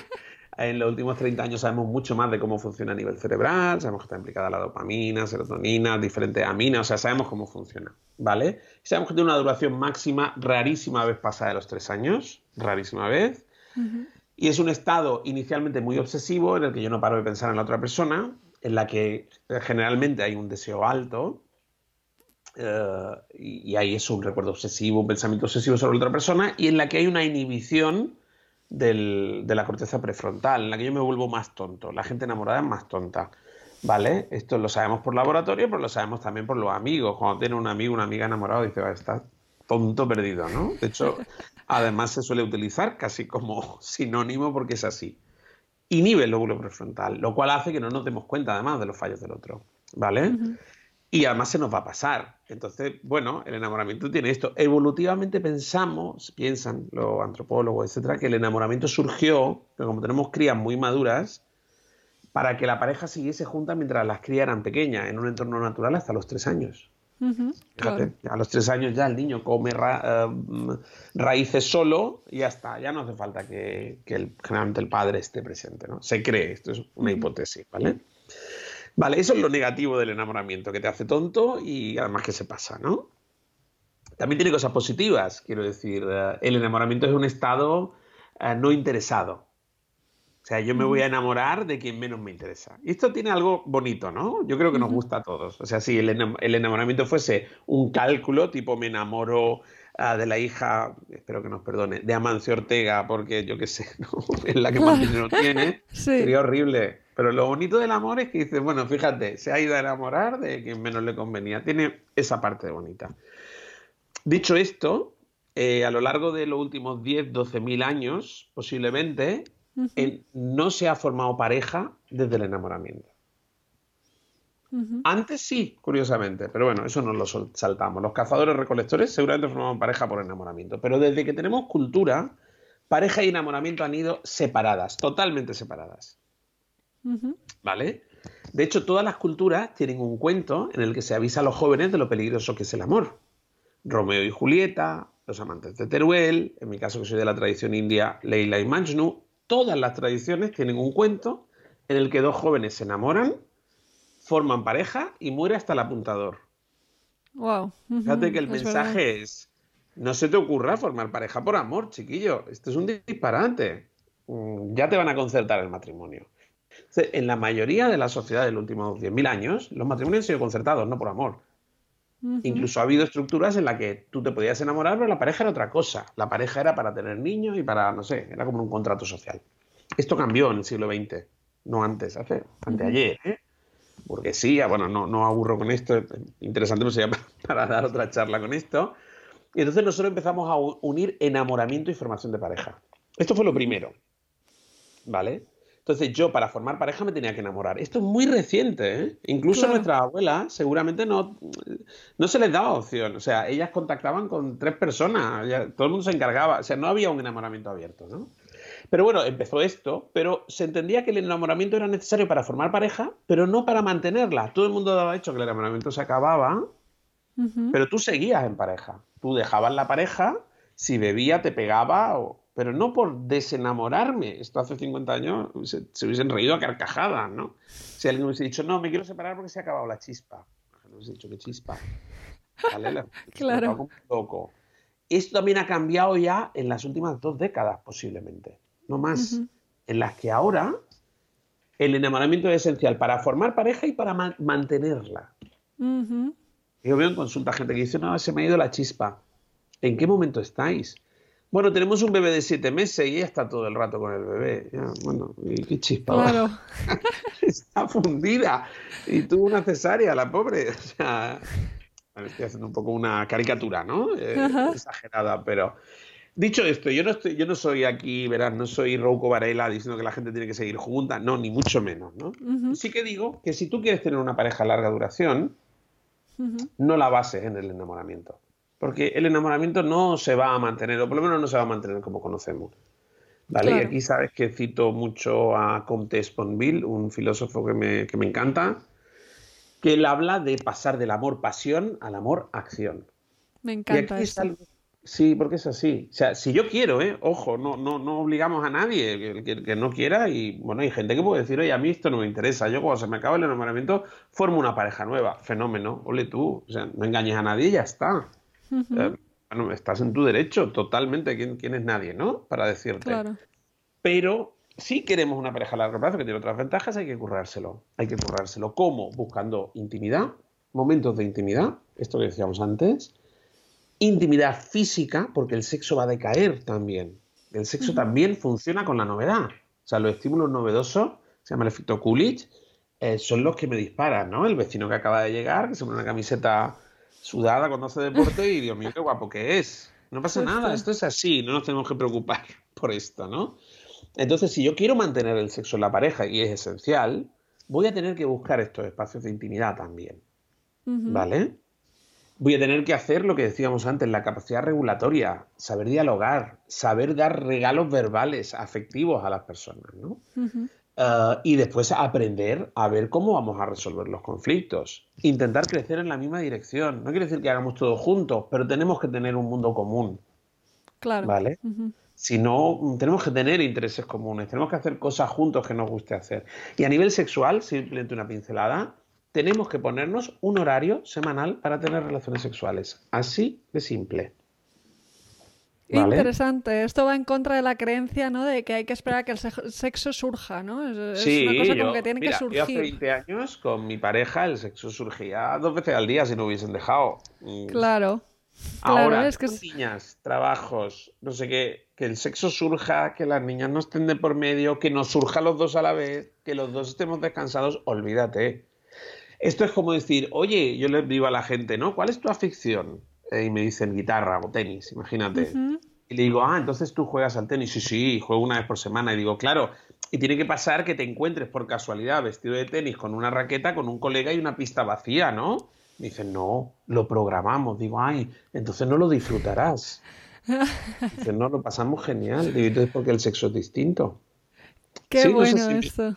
en los últimos 30 años sabemos mucho más de cómo funciona a nivel cerebral, sabemos que está implicada la dopamina, serotonina, diferentes aminas, o sea, sabemos cómo funciona, ¿vale? Sabemos que tiene una duración máxima rarísima vez pasada de los tres años, rarísima vez. Y es un estado inicialmente muy obsesivo en el que yo no paro de pensar en la otra persona, en la que generalmente hay un deseo alto eh, y, ahí es un recuerdo obsesivo, un pensamiento obsesivo sobre otra persona y en la que hay una inhibición de la corteza prefrontal, en la que yo me vuelvo más tonto. La gente enamorada es más tonta. ¿Vale? Esto lo sabemos por laboratorio, pero lo sabemos también por los amigos. Cuando tiene un amigo, una amiga enamorado, dice, va, a estar tonto perdido, ¿no? De hecho, además se suele utilizar casi como sinónimo porque es así. Inhibe el lóbulo prefrontal, lo cual hace que no nos demos cuenta además de los fallos del otro, ¿vale? Y además se nos va a pasar. Entonces, bueno, el enamoramiento tiene esto. Evolutivamente pensamos, piensan los antropólogos, etcétera, que el enamoramiento surgió, que como tenemos crías muy maduras, para que la pareja siguiese junta mientras las crías eran pequeñas, en un entorno natural hasta los tres años. Fíjate, a los tres años ya el niño come eh, raíces solo y ya está, ya no hace falta que, generalmente el padre esté presente, ¿no? Se cree, esto es una hipótesis, ¿vale? Vale, eso es lo negativo del enamoramiento, que te hace tonto y además que se pasa, ¿no? También tiene cosas positivas, quiero decir, eh, el enamoramiento es un estado eh, no interesado, sea, yo me voy a enamorar de quien menos me interesa. Y esto tiene algo bonito, ¿no? Yo creo que nos gusta a todos. O sea, si el, enamoramiento fuese un cálculo, tipo me enamoro ah, de la hija, espero que nos perdone, de Amancio Ortega, porque yo qué sé, ¿no? es la que más dinero tiene, sería horrible. Pero lo bonito del amor es que dices, bueno, fíjate, se ha ido a enamorar de quien menos le convenía. Tiene esa parte bonita. Dicho esto, eh, a lo largo de los últimos 10, 12 mil años, posiblemente, no se ha formado pareja desde el enamoramiento. Antes sí, curiosamente, pero bueno, eso nos lo saltamos. Los cazadores recolectores seguramente formaban pareja por enamoramiento, pero desde que tenemos cultura, pareja y enamoramiento han ido separadas, totalmente separadas. ¿Vale? De hecho, todas las culturas tienen un cuento en el que se avisa a los jóvenes de lo peligroso que es el amor. Romeo y Julieta, los amantes de Teruel, en mi caso que soy de la tradición india, Leila y Majnu, todas las tradiciones tienen un cuento en el que dos jóvenes se enamoran, forman pareja y muere hasta el apuntador. Wow. Fíjate que el mensaje es, no se te ocurra formar pareja por amor, chiquillo. Esto es un disparate. Mm, ya te van a concertar el matrimonio. En la mayoría de las sociedades de los últimos 10.000 años, los matrimonios han sido concertados, no por amor. Incluso ha habido estructuras en las que tú te podías enamorar, pero la pareja era otra cosa. La pareja era para tener niños y para, no sé, era como un contrato social. Esto cambió en el siglo XX, no antes, hace, anteayer, ¿eh? Burguesía, bueno, no, no aburro con esto, interesante no sería para dar otra charla con esto. Y entonces nosotros empezamos a unir enamoramiento y formación de pareja. Esto fue lo primero, ¿vale? Entonces yo para formar pareja me tenía que enamorar. Esto es muy reciente, ¿eh? Incluso a nuestras abuelas seguramente no, no se les daba opción. O sea, ellas contactaban con tres personas, todo el mundo se encargaba. O sea, no había un enamoramiento abierto, ¿no? Pero bueno, empezó esto, pero se entendía que el enamoramiento era necesario para formar pareja, pero no para mantenerla. Todo el mundo daba hecho que el enamoramiento se acababa, pero tú seguías en pareja. Tú dejabas la pareja, si bebía te pegaba, pero no por desenamorarme. Esto hace 50 años se, se hubiesen reído a carcajadas, ¿no? Si alguien hubiese dicho, no, me quiero separar porque se ha acabado la chispa. No hubiese dicho, ¿qué chispa? ¿Vale? claro. Loco. Esto también ha cambiado ya en las últimas dos décadas, posiblemente. No más. En las que ahora el enamoramiento es esencial para formar pareja y para mantenerla. Yo veo en consulta gente que dice, no, se me ha ido la chispa. ¿En qué momento estáis? Bueno, tenemos un bebé de siete meses y ella está todo el rato con el bebé. bueno, qué chispa. Claro. está fundida. Y tuvo una cesárea, la pobre. O sea, estoy haciendo un poco una caricatura, ¿no? Eh, exagerada, pero Dicho esto, yo no, estoy, yo no soy aquí, verás, no soy Rouco Varela diciendo que la gente tiene que seguir junta, no, ni mucho menos, ¿no? Sí que digo que si tú quieres tener una pareja a larga duración, no la bases en el enamoramiento. Porque el enamoramiento no se va a mantener, o por lo menos no se va a mantener como conocemos. ¿Vale? Y aquí sabes que cito mucho a Comte Sponville, un filósofo que me, que me encanta, que él habla de pasar del amor pasión al amor acción. Me encanta. Aquí Sí, porque es así. O sea, si yo quiero, ¿eh? Ojo, no, no, no obligamos a nadie que, que, no quiera. Y bueno, hay gente que puede decir, oye, a mí esto no me interesa. Yo cuando se me acaba el enamoramiento, formo una pareja nueva. Fenómeno. Ole tú. O sea, no engañes a nadie y ya está. Eh, bueno, estás en tu derecho totalmente. ¿Quién, ¿Quién, es nadie, no? Para decirte. Claro. Pero si queremos una pareja a largo plazo que tiene otras ventajas, hay que currárselo. Hay que currárselo. ¿Cómo? Buscando intimidad, momentos de intimidad, esto que decíamos antes intimidad física, porque el sexo va a decaer también. El sexo también funciona con la novedad. O sea, los estímulos novedosos, se llama el efecto Coolidge, eh, son los que me disparan, ¿no? El vecino que acaba de llegar, que se pone una camiseta sudada cuando hace deporte y Dios mío, qué guapo que es. No pasa nada, esto es así, no nos tenemos que preocupar por esto, ¿no? Entonces, si yo quiero mantener el sexo en la pareja y es esencial, voy a tener que buscar estos espacios de intimidad también. ¿Vale? voy a tener que hacer lo que decíamos antes, la capacidad regulatoria, saber dialogar, saber dar regalos verbales, afectivos a las personas, ¿no? Eh, y después aprender a ver cómo vamos a resolver los conflictos. Intentar crecer en la misma dirección. No quiere decir que hagamos todo juntos, pero tenemos que tener un mundo común. Claro. ¿Vale? Si no, tenemos que tener intereses comunes, tenemos que hacer cosas juntos que nos guste hacer. Y a nivel sexual, simplemente una pincelada, tenemos que ponernos un horario semanal para tener relaciones sexuales. Así de simple. Interesante. Esto va en contra de la creencia, ¿no? De que hay que esperar a que el sexo surja, ¿no? Es, una cosa como que tiene que surgir. Yo hace 20 años con mi pareja el sexo surgía dos veces al día si no hubiesen dejado. Claro. Ahora, es que niñas, trabajos, no sé qué, que el sexo surja, que las niñas no estén de por medio, que nos surja los dos a la vez, que los dos estemos descansados, olvídate. Esto es como decir, oye, yo le digo a la gente, ¿no? ¿Cuál es tu afición? Eh, y me dicen guitarra o tenis, imagínate. Y le digo, ah, entonces tú juegas al tenis. Sí, sí, juego una vez por semana. Y digo, claro, y tiene que pasar que te encuentres por casualidad vestido de tenis con una raqueta, con un colega y una pista vacía, ¿no? Me dicen, no, lo programamos. Digo, ay, entonces no lo disfrutarás. Dicen, no, lo pasamos genial. Digo, entonces porque el sexo es distinto. Qué bueno esto.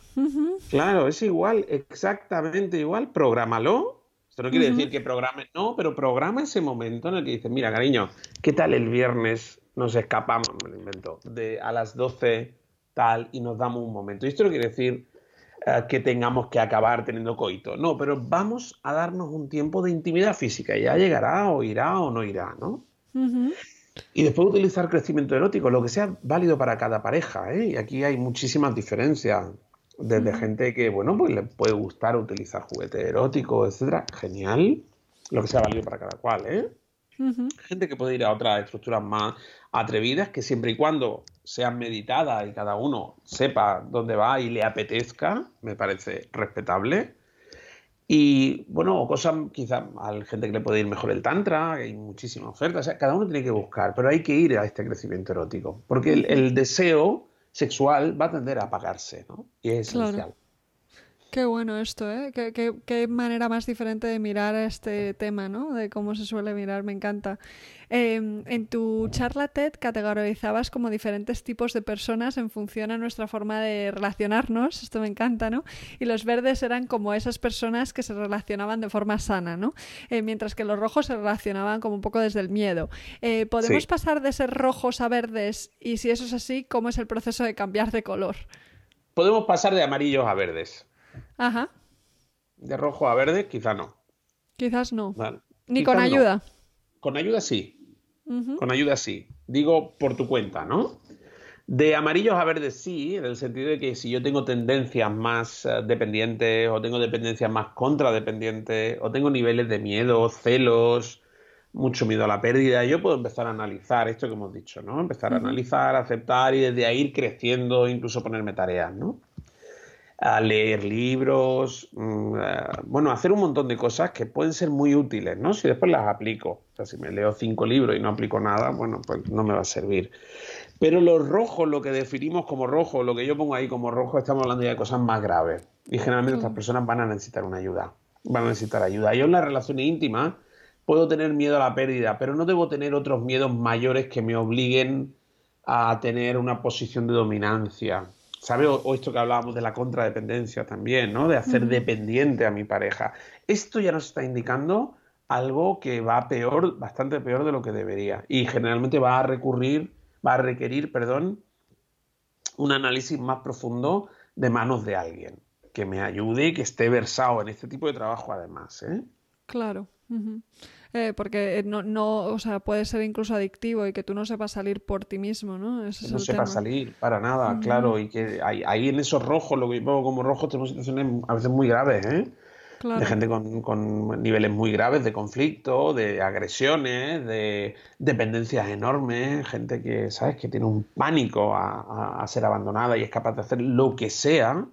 Claro, es igual, exactamente igual. Prográmalo. Esto no quiere decir que programe, no, pero programa ese momento en el que dices, mira, cariño, ¿qué tal el viernes nos escapamos, me lo invento, de a las 12 tal y nos damos un momento? Y esto no quiere decir eh, que tengamos que acabar teniendo coito, no, pero vamos a darnos un tiempo de intimidad física. Ya llegará o irá o no irá, ¿no? Y después utilizar crecimiento erótico, lo que sea válido para cada pareja. ¿eh? Y aquí hay muchísimas diferencias. Desde gente que, bueno, pues le puede gustar utilizar juguete erótico, etcétera. Genial. Lo que sea válido para cada cual, ¿eh? Gente que puede ir a otras estructuras más atrevidas, que siempre y cuando sean meditadas y cada uno sepa dónde va y le apetezca, me parece respetable. Y bueno, cosas quizás a la gente que le puede ir mejor el tantra, hay muchísimas ofertas, cada uno tiene que buscar, pero hay que ir a este crecimiento erótico, porque el, deseo sexual va a tender a apagarse, ¿no? Y es esencial. Qué bueno esto, ¿eh? Qué, manera más diferente de mirar este tema, ¿no? De cómo se suele mirar, me encanta. Em, en tu charla TED categorizabas como diferentes tipos de personas en función a nuestra forma de relacionarnos, esto me encanta, ¿no? Y los verdes eran como esas personas que se relacionaban de forma sana, ¿no? Eh, mientras que los rojos se relacionaban como un poco desde el miedo. Eh, ¿Podemos pasar de ser rojos a verdes? Y si eso es así, ¿cómo es el proceso de cambiar de color? Podemos pasar de amarillos a verdes. Ajá. De rojo a verde, quizá no. Quizás no. Ni con ayuda. Con ayuda sí. Con ayuda sí. Digo por tu cuenta, ¿no? De amarillos a verdes sí, en el sentido de que si yo tengo tendencias más eh, dependientes o tengo dependencias más contradependientes o tengo niveles de miedo, celos, mucho miedo a la pérdida, yo puedo empezar a analizar esto que hemos dicho, ¿no? Empezar a analizar, aceptar y desde ahí ir creciendo, incluso ponerme tareas, ¿no? A leer libros, mm, bueno, hacer un montón de cosas que pueden ser muy útiles, ¿no? Si después las aplico. O sea, si me leo cinco libros y no aplico nada, bueno, pues no me va a servir. Pero los rojos, lo que definimos como rojo, lo que yo pongo ahí como rojo, estamos hablando ya de cosas más graves. Y generalmente estas personas van a necesitar una ayuda. Van a necesitar ayuda. Yo en las relaciones íntimas puedo tener miedo a la pérdida, pero no debo tener otros miedos mayores que me obliguen a tener una posición de dominancia ¿Sabe? O, esto que hablábamos de la contradependencia también, ¿no? De hacer dependiente a mi pareja. Esto ya nos está indicando algo que va peor, bastante peor de lo que debería. Y generalmente va a recurrir, va a requerir, perdón, un análisis más profundo de manos de alguien que me ayude y que esté versado en este tipo de trabajo además. ¿eh? Claro. Eh, porque eh, no, no, o sea, puede ser incluso adictivo y que tú no sepas salir por ti mismo, ¿no? no sepas salir, para nada, claro, y que ahí, en esos rojos, lo que yo pongo como rojos, tenemos situaciones a veces muy graves, ¿eh? De gente con, niveles muy graves de conflicto, de agresiones, de dependencias enormes, gente que, ¿sabes?, que tiene un pánico a, ser abandonada y es capaz de hacer lo que sea.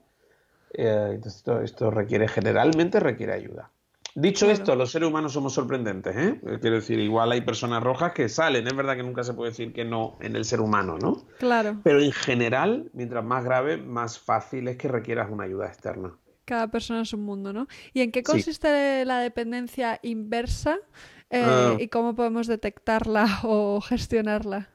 Eh, esto, esto requiere, generalmente requiere ayuda. Dicho esto, los seres humanos somos sorprendentes, ¿eh? Quiero decir, igual hay personas rojas que salen, es verdad que nunca se puede decir que no en el ser humano, ¿no? Claro. Pero en general, mientras más grave, más fácil es que requieras una ayuda externa. Cada persona es un mundo, ¿no? ¿Y en qué consiste la dependencia inversa eh, ah. y cómo podemos detectarla o gestionarla?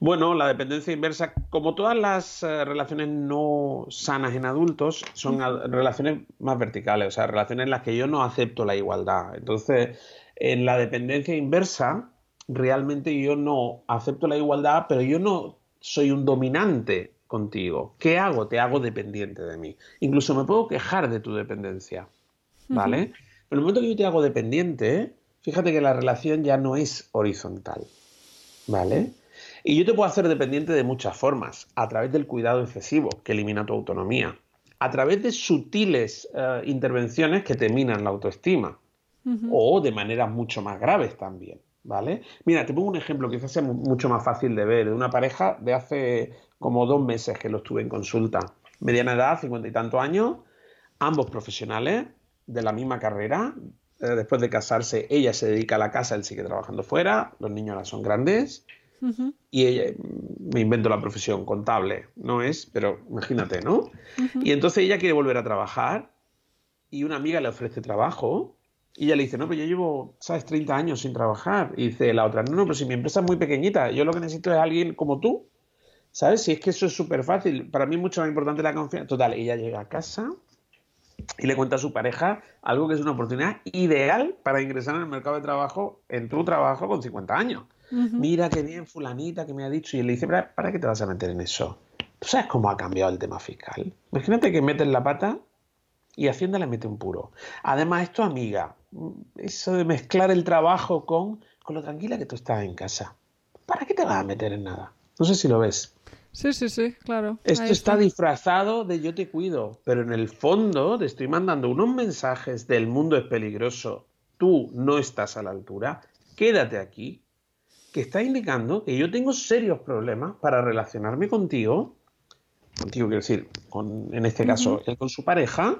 Bueno, la dependencia inversa, como todas las eh, relaciones no sanas en adultos, son relaciones más verticales, o sea, relaciones en las que yo no acepto la igualdad. Entonces, en la dependencia inversa, realmente yo no acepto la igualdad, pero yo no soy un dominante contigo. ¿Qué hago? Te hago dependiente de mí. Incluso me puedo quejar de tu dependencia, ¿vale? Pero en el momento que yo te hago dependiente, fíjate que la relación ya no es horizontal, ¿vale? Y yo te puedo hacer dependiente de muchas formas, a través del cuidado excesivo, que elimina tu autonomía, a través de sutiles eh, intervenciones que te minan la autoestima, o de maneras mucho más graves también, ¿vale? Mira, te pongo un ejemplo que quizás sea mucho más fácil de ver, de una pareja de hace como dos meses que lo estuve en consulta, mediana edad, cincuenta y tantos años, ambos profesionales de la misma carrera, eh, después de casarse, ella se dedica a la casa, él sigue trabajando fuera, los niños ahora son grandes, y ella, me invento la profesión, contable, no es, pero imagínate, ¿no? Y entonces ella quiere volver a trabajar y una amiga le ofrece trabajo y ella le dice, no, pero yo llevo, ¿sabes?, 30 años sin trabajar. Y dice la otra, no, no, pero si mi empresa es muy pequeñita, yo lo que necesito es alguien como tú, ¿sabes? Si es que eso es súper fácil, para mí es mucho más importante la confianza. Total, ella llega a casa y le cuenta a su pareja algo que es una oportunidad ideal para ingresar en el mercado de trabajo, en tu trabajo con 50 años. Mira qué bien fulanita que me ha dicho. Y él le dice, ¿para, qué te vas a meter en eso? ¿Tú sabes cómo ha cambiado el tema fiscal? Imagínate que metes la pata y Hacienda le mete un puro. Además, esto, amiga, eso de mezclar el trabajo con, con lo tranquila que tú estás en casa. ¿Para qué te vas a meter en nada? No sé si lo ves. Sí, sí, sí, claro. Esto está. disfrazado de yo te cuido, pero en el fondo te estoy mandando unos mensajes del mundo es peligroso, tú no estás a la altura, quédate aquí, que está indicando que yo tengo serios problemas para relacionarme contigo, contigo quiero decir, con, en este caso, él con su pareja,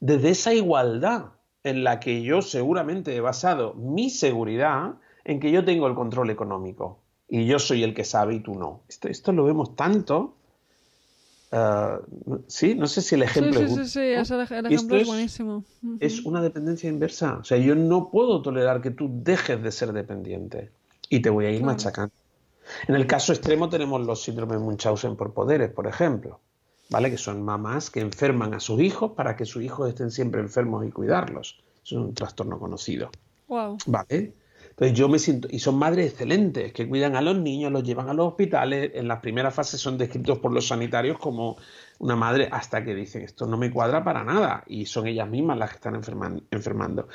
desde esa igualdad en la que yo seguramente he basado mi seguridad en que yo tengo el control económico y yo soy el que sabe y tú no. Esto, esto lo vemos tanto Ah, sí, no sé si el ejemplo sí, es Sí, sí, el, ejemplo es, buenísimo. Es una dependencia inversa. O sea, yo no puedo tolerar que tú dejes de ser dependiente y te voy a ir machacando. En el caso extremo tenemos los síndromes Munchausen por poderes, por ejemplo, ¿vale? Que son mamás que enferman a sus hijos para que sus hijos estén siempre enfermos y cuidarlos. Es un trastorno conocido. Wow. ¿Vale? Entonces yo me siento, y son madres excelentes, que cuidan a los niños, los llevan a los hospitales, en las primeras fases son descritos por los sanitarios como una madre hasta que dicen esto no me cuadra para nada y son ellas mismas las que están enfermando.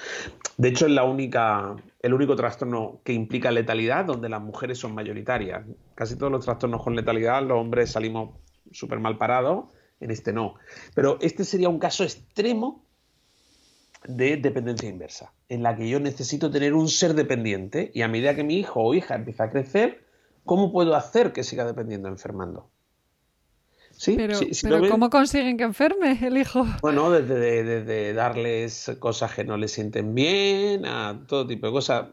De hecho es la única, el único trastorno que implica letalidad donde las mujeres son mayoritarias. Casi todos los trastornos con letalidad los hombres salimos súper mal parados, en este no. Pero este sería un caso extremo de dependencia inversa, en la que yo necesito tener un ser dependiente y a medida que mi hijo o hija empieza a crecer, ¿cómo puedo hacer que siga dependiendo enfermando? ¿Sí? Pero, ¿cómo consiguen que enferme el hijo? Bueno, desde, darles cosas que no le sienten bien, a todo tipo de cosas.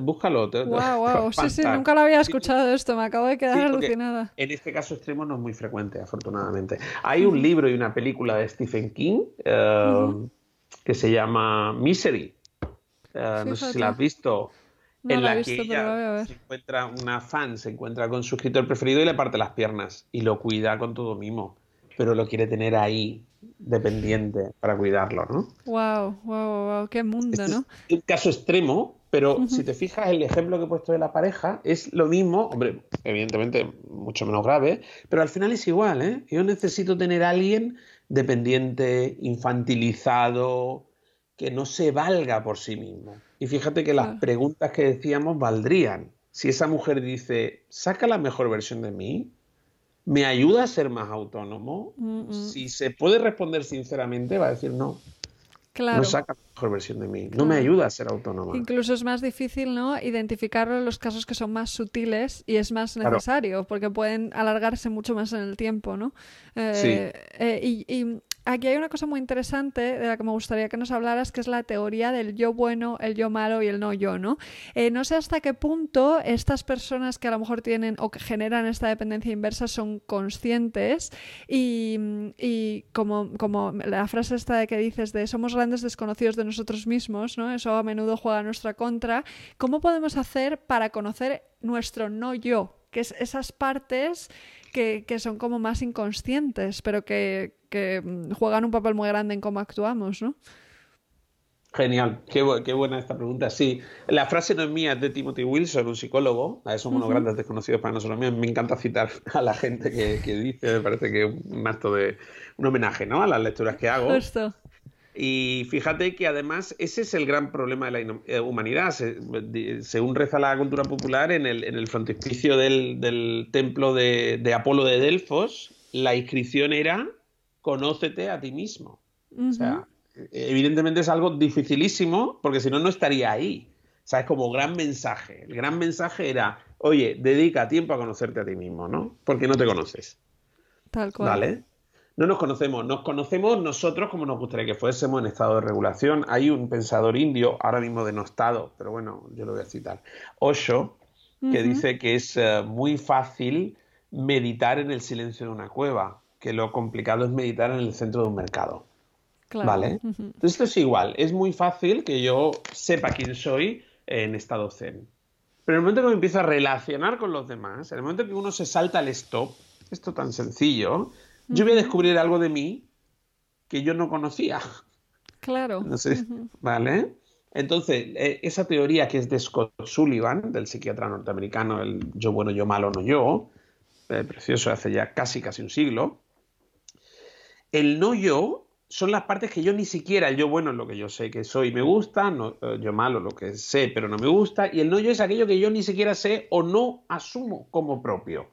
Búscalo. Te, wow, wow. Sí, sí, nunca lo había escuchado esto, me acabo de quedar alucinada. En este caso extremo no es muy frecuente, afortunadamente. Hay un libro y una película de Stephen King eh, que se llama Misery. Eh, no sé si la has visto. En la, que ella se encuentra una fan, se encuentra con su escritor preferido y le parte las piernas y lo cuida con todo mimo, pero lo quiere tener ahí dependiente para cuidarlo, ¿no? Wow, wow, wow, qué mundo, este ¿no? Es un caso extremo, pero si te fijas el ejemplo que he puesto de la pareja es lo mismo, hombre, evidentemente mucho menos grave, pero al final es igual, ¿eh? Yo necesito tener a alguien dependiente, infantilizado, que no se valga por sí mismo. Y fíjate que las preguntas que decíamos valdrían. Si esa mujer dice, saca la mejor versión de mí, me ayuda a ser más autónomo, si se puede responder sinceramente, va a decir no. No saca la mejor versión de mí, no me ayuda a ser autónoma. Incluso es más difícil, ¿no? Identificarlo en los casos que son más sutiles y es más necesario, porque pueden alargarse mucho más en el tiempo, ¿no? Eh, eh, y, aquí hay una cosa muy interesante de la que me gustaría que nos hablaras, que es la teoría del yo bueno, el yo malo y el no yo, ¿no? Eh, no sé hasta qué punto estas personas que a lo mejor tienen o que generan esta dependencia inversa son conscientes y, como, como la frase esta de que dices de somos grandes desconocidos de nosotros mismos, ¿no? Eso a menudo juega a nuestra contra. ¿Cómo podemos hacer para conocer nuestro no yo? Que es esas partes que, son como más inconscientes, pero que, mm, juegan un papel muy grande en cómo actuamos, ¿no? Genial, qué, buena esta pregunta. Sí, la frase no es mía, es de Timothy Wilson, un psicólogo. Somos unos grandes desconocidos para nosotros. mismos. me encanta citar a la gente que, dice, me parece que es un acto de un homenaje ¿no? a las lecturas que hago. Justo. Y fíjate que además ese es el gran problema de la eh, humanidad. según reza la cultura popular, en el, en el frontispicio del, templo de, Apolo de Delfos, la inscripción era conócete a ti mismo. O sea, evidentemente es algo dificilísimo porque si no, no estaría ahí. O sea, es como gran mensaje. El gran mensaje era, oye, dedica tiempo a conocerte a ti mismo, ¿no? Porque no te conoces. Tal cual. ¿Vale? No nos conocemos, nos conocemos nosotros como nos gustaría que fuésemos en estado de regulación. Hay un pensador indio, ahora mismo denostado, pero bueno, yo lo voy a citar, Osho, que dice que es eh, muy fácil meditar en el silencio de una cueva, que lo complicado es meditar en el centro de un mercado. ¿Vale? Entonces esto es igual, es muy fácil que yo sepa quién soy en estado zen. Pero en el momento que me empiezo a relacionar con los demás, en el momento que uno se salta al stop, esto tan sencillo, yo voy a descubrir algo de mí que yo no conocía. Claro. No sé, ¿vale? Entonces, e, esa teoría que es de Scott Sullivan, del psiquiatra norteamericano, el yo bueno, yo malo, no yo, eh, precioso, hace ya casi, casi un siglo, el no yo son las partes que yo ni siquiera, el yo bueno es lo que yo sé que soy y me gusta, no, eh, yo malo lo que sé pero no me gusta, y el no yo es aquello que yo ni siquiera sé o no asumo como propio.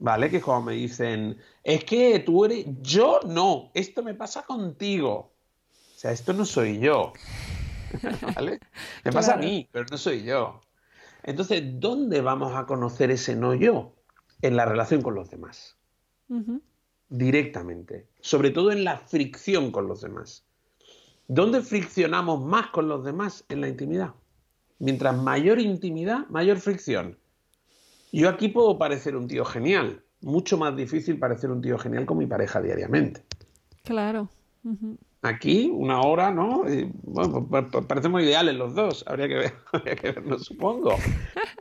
¿Vale? Que como me dicen, es que tú eres, yo no, esto me pasa contigo. O sea, esto no soy yo. ¿Vale? Me pasa a mí, pero no soy yo. Entonces, ¿dónde vamos a conocer ese no yo? En la relación con los demás. Directamente. Sobre todo en la fricción con los demás. ¿Dónde friccionamos más con los demás? En la intimidad. Mientras mayor intimidad, mayor fricción. Yo aquí puedo parecer un tío genial, mucho más difícil parecer un tío genial con mi pareja diariamente. Claro. Aquí, una hora, ¿no? bueno, parecemos ideales los dos. Habría que, ver, habría que supongo.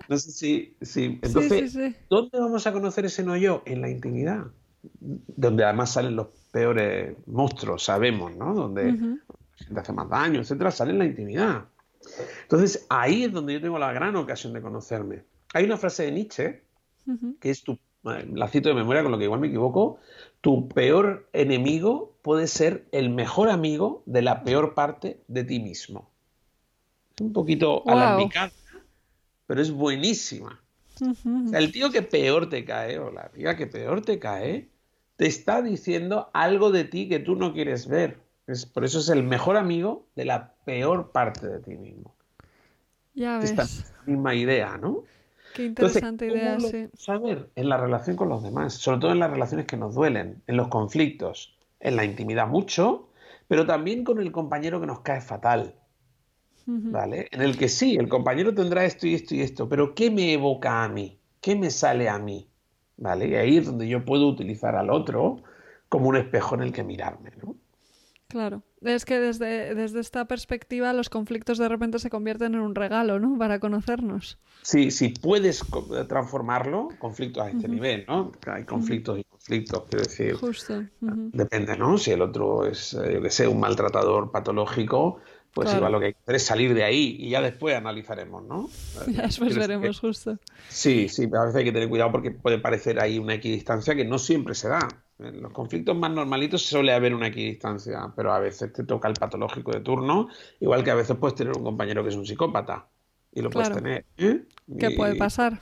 No sé si. si... Entonces, ¿dónde vamos a conocer ese no yo? En la intimidad. Donde además salen los peores monstruos, sabemos, ¿no? Donde la gente hace más daño, etcétera, sale en la intimidad. Entonces, ahí es donde yo tengo la gran ocasión de conocerme. Hay una frase de Nietzsche, que es tu, la cito de memoria, con lo que igual me equivoco, tu peor enemigo puede ser el mejor amigo de la peor parte de ti mismo. Es un poquito wow. alambicada, pero es buenísima. el tío que peor te cae, o la tía que peor te cae, te está diciendo algo de ti que tú no quieres ver. Es, por eso es el mejor amigo de la peor parte de ti mismo. Ya ves. Esta misma idea, ¿no? Qué interesante idea, sí. Saber en la relación con los demás, sobre todo en las relaciones que nos duelen, en los conflictos, en la intimidad mucho, pero también con el compañero que nos cae fatal. ¿Vale? En el que sí, el compañero tendrá esto y esto y esto, pero ¿qué me evoca a mí? ¿Qué me sale a mí? ¿Vale? Y ahí es donde yo puedo utilizar al otro como un espejo en el que mirarme, ¿no? Claro. Es que desde, desde esta perspectiva los conflictos de repente se convierten en un regalo, ¿no? Para conocernos. Sí, si puedes transformarlo, conflictos a este nivel, ¿no? Hay conflictos y conflictos, quiero decir. Justo. Depende, ¿no? Si el otro es, eh, yo que sé, un maltratador patológico, pues igual lo que hay que hacer es salir de ahí y ya después analizaremos, ¿no? Ya después veremos, justo. Sí, sí, a veces hay que tener cuidado porque puede parecer ahí una equidistancia que no siempre se da. En los conflictos más normalitos suele haber una equidistancia, pero a veces te toca el patológico de turno, igual que a veces puedes tener un compañero que es un psicópata. Y lo puedes tener. ¿eh? ¿Qué puede pasar?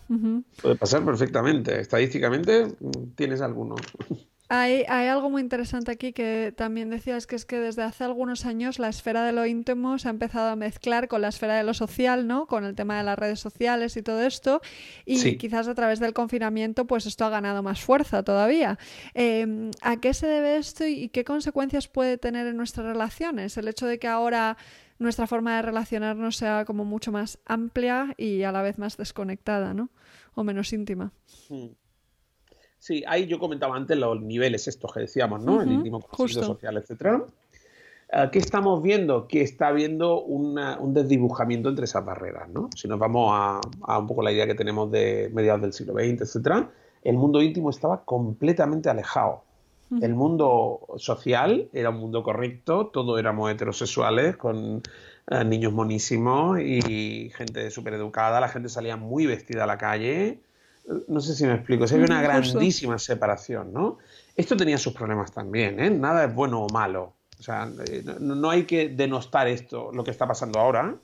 Puede pasar perfectamente. Estadísticamente mm, tienes alguno. Hay, hay, algo muy interesante aquí que también decías, que es que desde hace algunos años la esfera de lo íntimo se ha empezado a mezclar con la esfera de lo social, ¿no? Con el tema de las redes sociales y todo esto. Y quizás a través del confinamiento, pues esto ha ganado más fuerza todavía. Em, ¿A qué se debe esto y qué consecuencias puede tener en nuestras relaciones? El hecho de que ahora nuestra forma de relacionarnos sea como mucho más amplia y a la vez más desconectada, ¿no? O menos íntima. Hmm. Sí, ahí yo comentaba antes los niveles estos que decíamos, ¿no? el íntimo conocido social, etcétera. Eh, ¿Qué estamos viendo? Que está habiendo un desdibujamiento entre esas barreras, ¿no? Si nos vamos a, un poco la idea que tenemos de mediados del siglo XX, etcétera, el mundo íntimo estaba completamente alejado. El mundo social era un mundo correcto, todos éramos heterosexuales con eh, niños monísimos y gente súper educada, la gente salía muy vestida a la calle, no sé si me explico, si hay una grandísima separación, ¿no? Esto tenía sus problemas también, ¿eh? Nada es bueno o malo. O sea, eh, no, hay que denostar esto, lo que está pasando ahora.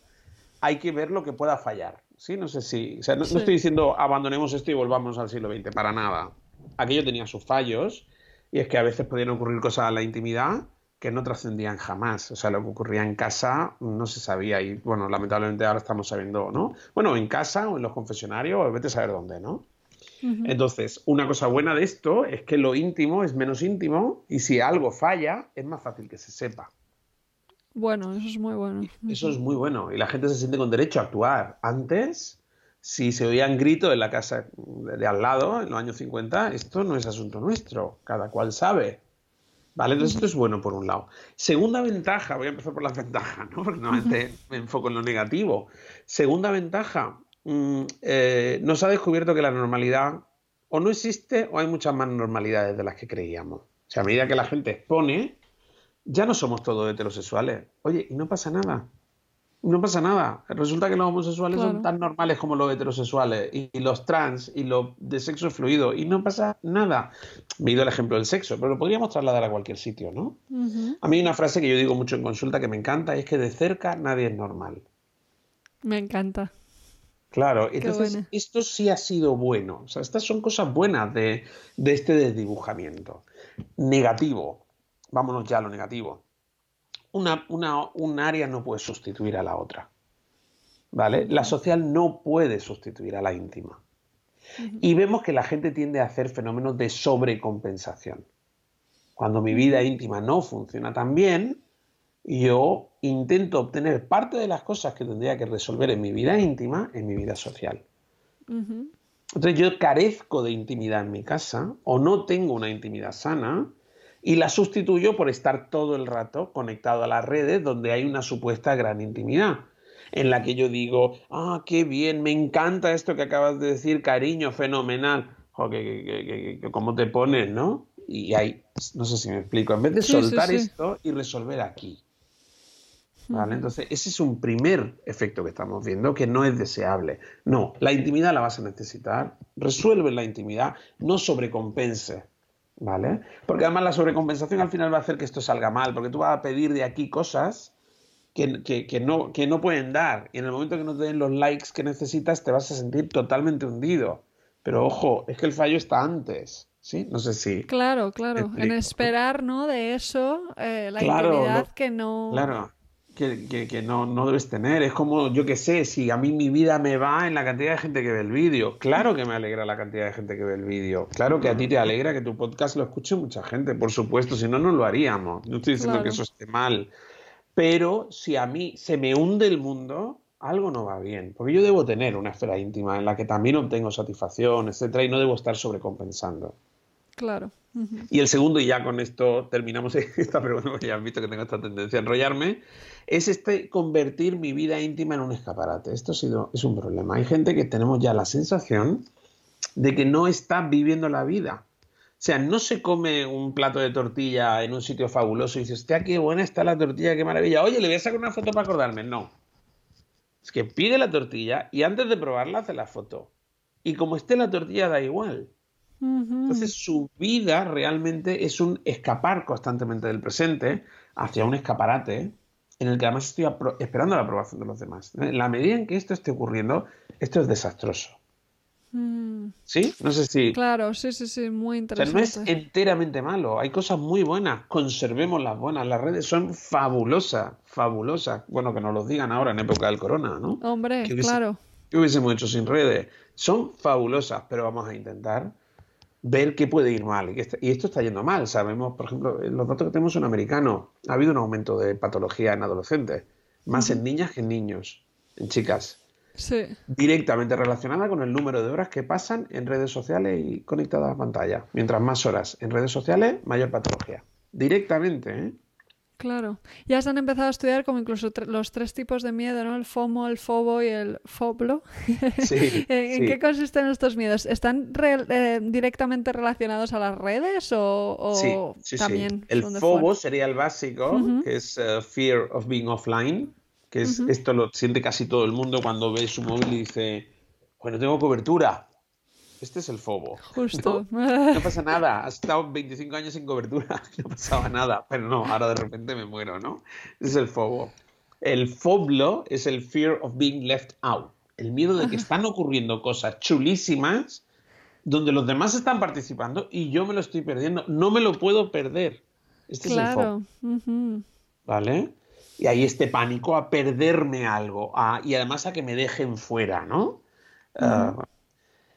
Hay que ver lo que pueda fallar. ¿sí? No sé si. O sea, no, estoy diciendo abandonemos esto y volvamos al siglo XX, para nada. Aquello tenía sus fallos, y es que a veces podían ocurrir cosas en la intimidad que no trascendían jamás. O sea, lo que ocurría en casa no se sabía y, bueno, lamentablemente ahora estamos sabiendo, ¿no? Bueno, en casa o en los confesionarios, o vete a saber dónde, ¿no? Entonces, una cosa buena de esto es que lo íntimo es menos íntimo y si algo falla, es más fácil que se sepa. Bueno, eso es muy bueno. Eso es muy bueno y la gente se siente con derecho a actuar. Antes, si se oían gritos en la casa de al lado, en los años 50, esto no es asunto nuestro, cada cual sabe. ¿Vale? Entonces esto es bueno por un lado. Segunda ventaja, voy a empezar por las ventajas, ¿no? Porque normalmente me enfoco en lo negativo. Segunda ventaja, Mm, eh, nos ha descubierto que la normalidad o no existe o hay muchas más normalidades de las que creíamos. O sea, a medida que la gente expone, ya no somos todos heterosexuales. Oye, y no pasa nada. No pasa nada. Resulta que los homosexuales son tan normales como los heterosexuales y, los trans y los de sexo fluido y no pasa nada. Me he ido el ejemplo del sexo, pero lo podríamos trasladar a cualquier sitio, ¿no? A mí hay una frase que yo digo mucho en consulta que me encanta y es que de cerca nadie es normal. Me encanta. Claro, entonces esto sí ha sido bueno. O sea, estas son cosas buenas de, este desdibujamiento. Negativo, vámonos ya a lo negativo. Una, un área no puede sustituir a la otra. ¿Vale? La social no puede sustituir a la íntima. Y vemos que la gente tiende a hacer fenómenos de sobrecompensación. Cuando mi vida íntima no funciona tan bien, yo intento obtener parte de las cosas que tendría que resolver en mi vida íntima en mi vida social. Entonces yo carezco de intimidad en mi casa o no tengo una intimidad sana y la sustituyo por estar todo el rato conectado a las redes donde hay una supuesta gran intimidad en la que yo digo, ah, qué bien, me encanta esto que acabas de decir, cariño, fenomenal. ¿Cómo te pones, no? Y hay, no sé si me explico, en vez de soltar esto y resolver aquí. ¿Vale? Entonces, ese es un primer efecto que estamos viendo que no es deseable. No, la intimidad la vas a necesitar. Resuelve la intimidad, no sobrecompense. ¿Vale? Porque además la sobrecompensación al final va a hacer que esto salga mal, porque tú vas a pedir de aquí cosas que, no, que no pueden dar. Y en el momento que no te den los likes que necesitas, te vas a sentir totalmente hundido. Pero ojo, es que el fallo está antes. ¿Sí? No sé si. Claro, claro. En esperar, ¿no? De eso, eh, la intimidad que no. Claro que, no, no, debes tener. Es como, yo que sé, si a mí mi vida me va en la cantidad de gente que ve el vídeo. Claro que me alegra la cantidad de gente que ve el vídeo. Claro que a ti te alegra que tu podcast lo escuche mucha gente, por supuesto, si no, no lo haríamos. No estoy diciendo que eso esté mal. Pero si a mí se me hunde el mundo, algo no va bien. Porque yo debo tener una esfera íntima en la que también obtengo satisfacción, etcétera, y no debo estar sobrecompensando. Claro. Y el segundo, y ya con esto terminamos esta pregunta, porque ya han visto que tengo esta tendencia a enrollarme, es este convertir mi vida íntima en un escaparate. Esto ha sido, es un problema. Hay gente que tenemos ya la sensación de que no está viviendo la vida. O sea, no se come un plato de tortilla en un sitio fabuloso y dice, hostia, qué buena está la tortilla, qué maravilla. Oye, le voy a sacar una foto para acordarme. No. Es que pide la tortilla y antes de probarla hace la foto. Y como esté la tortilla da igual. Entonces su vida realmente es un escapar constantemente del presente hacia un escaparate en el que además estoy esperando la aprobación de los demás. En la medida en que esto esté ocurriendo, esto es desastroso. Mm. ¿Sí? No sé si. Claro, sí, sí, sí, muy interesante. no es enteramente malo, hay cosas muy buenas, conservemos las buenas. Las redes son fabulosas, fabulosas. Bueno, que nos lo digan ahora en época del corona, ¿no? Hombre, claro. ¿Qué hubiésemos hecho sin redes? Son fabulosas, pero vamos a intentar ver qué puede ir mal. Y, esto está yendo mal. Sabemos, por ejemplo, los datos que tenemos son americanos. Ha habido un aumento de patología en adolescentes, más en niñas que en niños, en chicas. Sí. Directamente relacionada con el número de horas que pasan en redes sociales y conectadas a pantalla. Mientras más horas en redes sociales, mayor patología. Directamente, ¿eh? Claro. Ya se han empezado a estudiar como incluso los tres tipos de miedo, ¿no? El FOMO, el FOBO y el FOBLO. Sí, ¿En, qué consisten estos miedos? ¿Están eh, directamente relacionados a las redes o, sí, también? El FOBO sería el básico, que es uh, Fear of Being Offline, que es esto lo siente casi todo el mundo cuando ve su móvil y dice, bueno, tengo cobertura, este es el fobo. Justo. ¿no? pasa nada. Has estado 25 años sin cobertura. No pasaba nada. Pero no, ahora de repente me muero, ¿no? Ese es el fobo. El foblo es el fear of being left out. El miedo de que están ocurriendo cosas chulísimas donde los demás están participando y yo me lo estoy perdiendo. No me lo puedo perder. Este es el fobo. ¿Vale? Y hay este pánico a perderme algo y además a que me dejen fuera, ¿no?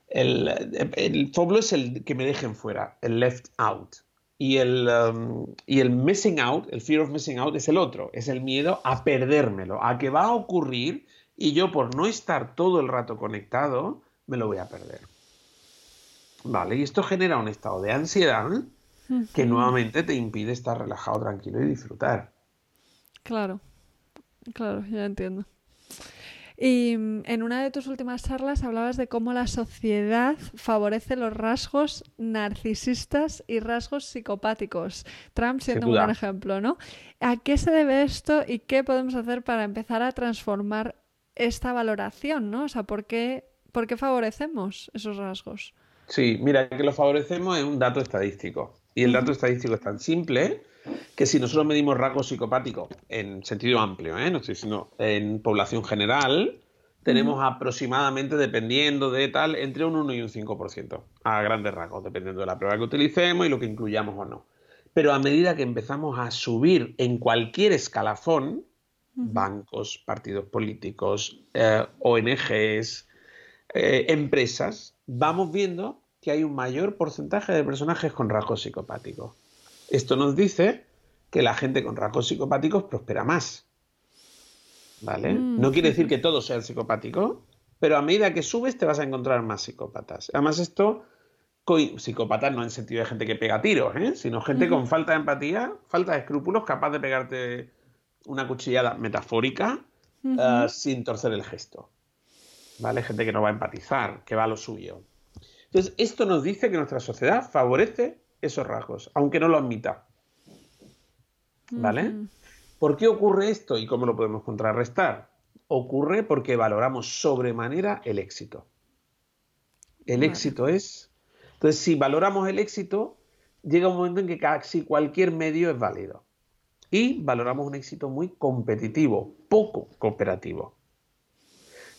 El, el es el que me dejen fuera, el left out. Y el, um, y el missing out, el fear of missing out, es el otro, es el miedo a perdérmelo, a que va a ocurrir y yo por no estar todo el rato conectado, me lo voy a perder. Vale, y esto genera un estado de ansiedad que nuevamente te impide estar relajado, tranquilo y disfrutar. Claro, claro, ya entiendo. Y mm, en una de tus últimas charlas hablabas de cómo la sociedad favorece los rasgos narcisistas y rasgos psicopáticos. Trump siendo un buen ejemplo, ¿no? ¿A qué se debe esto y qué podemos hacer para empezar a transformar esta valoración, ¿no? O sea, ¿por qué, por qué favorecemos esos rasgos? Sí, mira, que lo favorecemos es un dato estadístico. Y el dato estadístico es tan simple que si nosotros medimos rasgos psicopáticos en sentido amplio, ¿eh? no estoy diciendo en población general, tenemos aproximadamente, dependiendo de tal, entre un 1 y un 5% a grandes rasgos, dependiendo de la prueba que utilicemos y lo que incluyamos o no. Pero a medida que empezamos a subir en cualquier escalafón, bancos, partidos políticos, eh, ONGs, eh, empresas, vamos viendo que hay un mayor porcentaje de personajes con rasgos psicopáticos. Esto nos dice que la gente con rasgos psicopáticos prospera más. ¿Vale? Mm, no quiere decir que todos sean psicopáticos, pero a medida que subes te vas a encontrar más psicópatas. Además esto, psicópatas no en sentido de gente que pega tiros, ¿eh? sino gente con falta de empatía, falta de escrúpulos, capaz de pegarte una cuchillada metafórica eh, sin torcer el gesto. ¿Vale? Gente que no va a empatizar, que va a lo suyo. Entonces, esto nos dice que nuestra sociedad favorece esos rasgos, aunque no lo admita. ¿Vale? ¿Por qué ocurre esto y cómo lo podemos contrarrestar? Ocurre porque valoramos sobremanera el éxito. El éxito es... Entonces, si valoramos el éxito, llega un momento en que casi cualquier medio es válido. Y valoramos un éxito muy competitivo, poco cooperativo.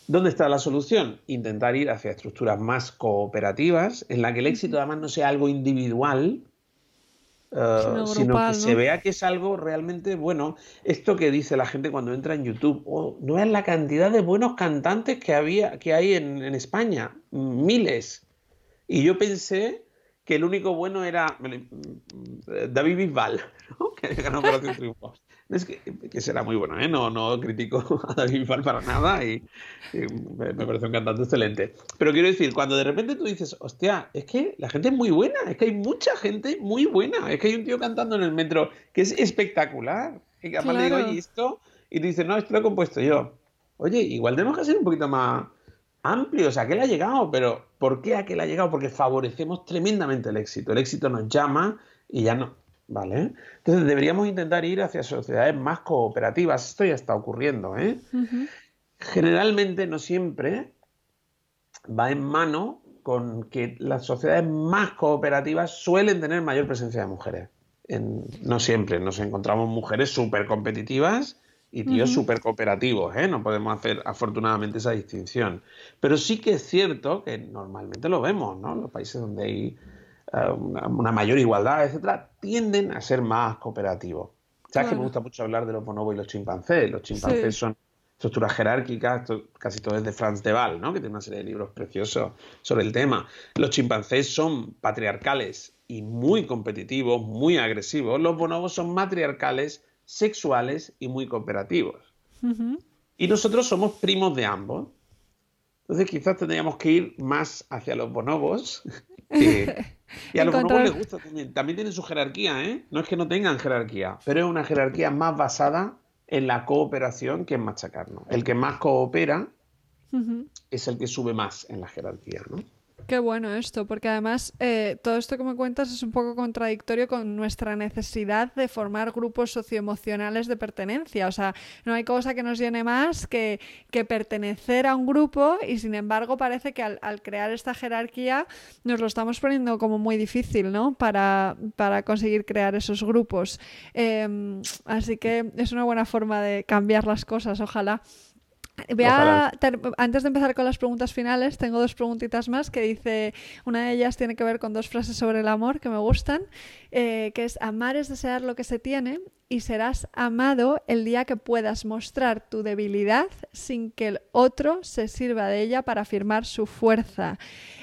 ¿Dónde está la solución? Intentar ir hacia estructuras más cooperativas, en la que el éxito además no sea algo individual, eh, sino, que se vea que es algo realmente bueno. Esto que dice la gente cuando entra en YouTube, oh, no es la cantidad de buenos cantantes que había, que hay en, en España, miles. Y yo pensé que el único bueno era mm, David Bisbal, que ganó Operación Triunfo. Es que, que, será muy bueno, ¿eh? no, no critico a David Bisbal para nada y, me, parece un cantante excelente. Pero quiero decir, cuando de repente tú dices, hostia, es que la gente es muy buena, es que hay mucha gente muy buena, es que hay un tío cantando en el metro que es espectacular. Y que además le digo, oye, esto, y te dice, no, esto lo he compuesto yo. Oye, igual tenemos que ser un poquito más amplio, o sea, aquel ha llegado, pero ¿por qué aquel ha llegado? Porque favorecemos tremendamente el éxito. El éxito nos llama y ya no, ¿vale? Entonces deberíamos intentar ir hacia sociedades más cooperativas. Esto ya está ocurriendo, ¿eh? Generalmente, no siempre, va en mano con que las sociedades más cooperativas suelen tener mayor presencia de mujeres. no siempre, nos encontramos mujeres súper competitivas y tíos súper cooperativos, ¿eh? No podemos hacer afortunadamente esa distinción. Pero sí que es cierto que normalmente lo vemos, ¿no? Los países donde hay eh, una, mayor igualdad, etcétera, tienden a ser más cooperativos. Sabes que me gusta mucho hablar de los bonobos y los chimpancés. Los chimpancés son estructuras jerárquicas, casi todo es de Franz de Waal, ¿no? que tiene una serie de libros preciosos sobre el tema. Los chimpancés son patriarcales y muy competitivos, muy agresivos. Los bonobos son matriarcales sexuales y muy cooperativos. Y nosotros somos primos de ambos. Entonces quizás tendríamos que ir más hacia los bonobos. y a los bonobos les gusta también. También tienen su jerarquía, ¿eh? No es que no tengan jerarquía, pero es una jerarquía más basada en la cooperación que en machacarnos. El que más coopera es el que sube más en la jerarquía, ¿no? Qué bueno esto, porque además eh, todo esto que me cuentas es un poco contradictorio con nuestra necesidad de formar grupos socioemocionales de pertenencia. O sea, no hay cosa que nos llene más que, que pertenecer a un grupo y sin embargo parece que al, crear esta jerarquía nos lo estamos poniendo como muy difícil, ¿no? Para, para conseguir crear esos grupos. Em, así que es una buena forma de cambiar las cosas, ojalá antes de empezar con las preguntas finales, tengo dos preguntitas más que dice, una de ellas tiene que ver con dos frases sobre el amor que me gustan, eh, que es amar es desear lo que se tiene y serás amado el día que puedas mostrar tu debilidad sin que el otro se sirva de ella para afirmar su fuerza.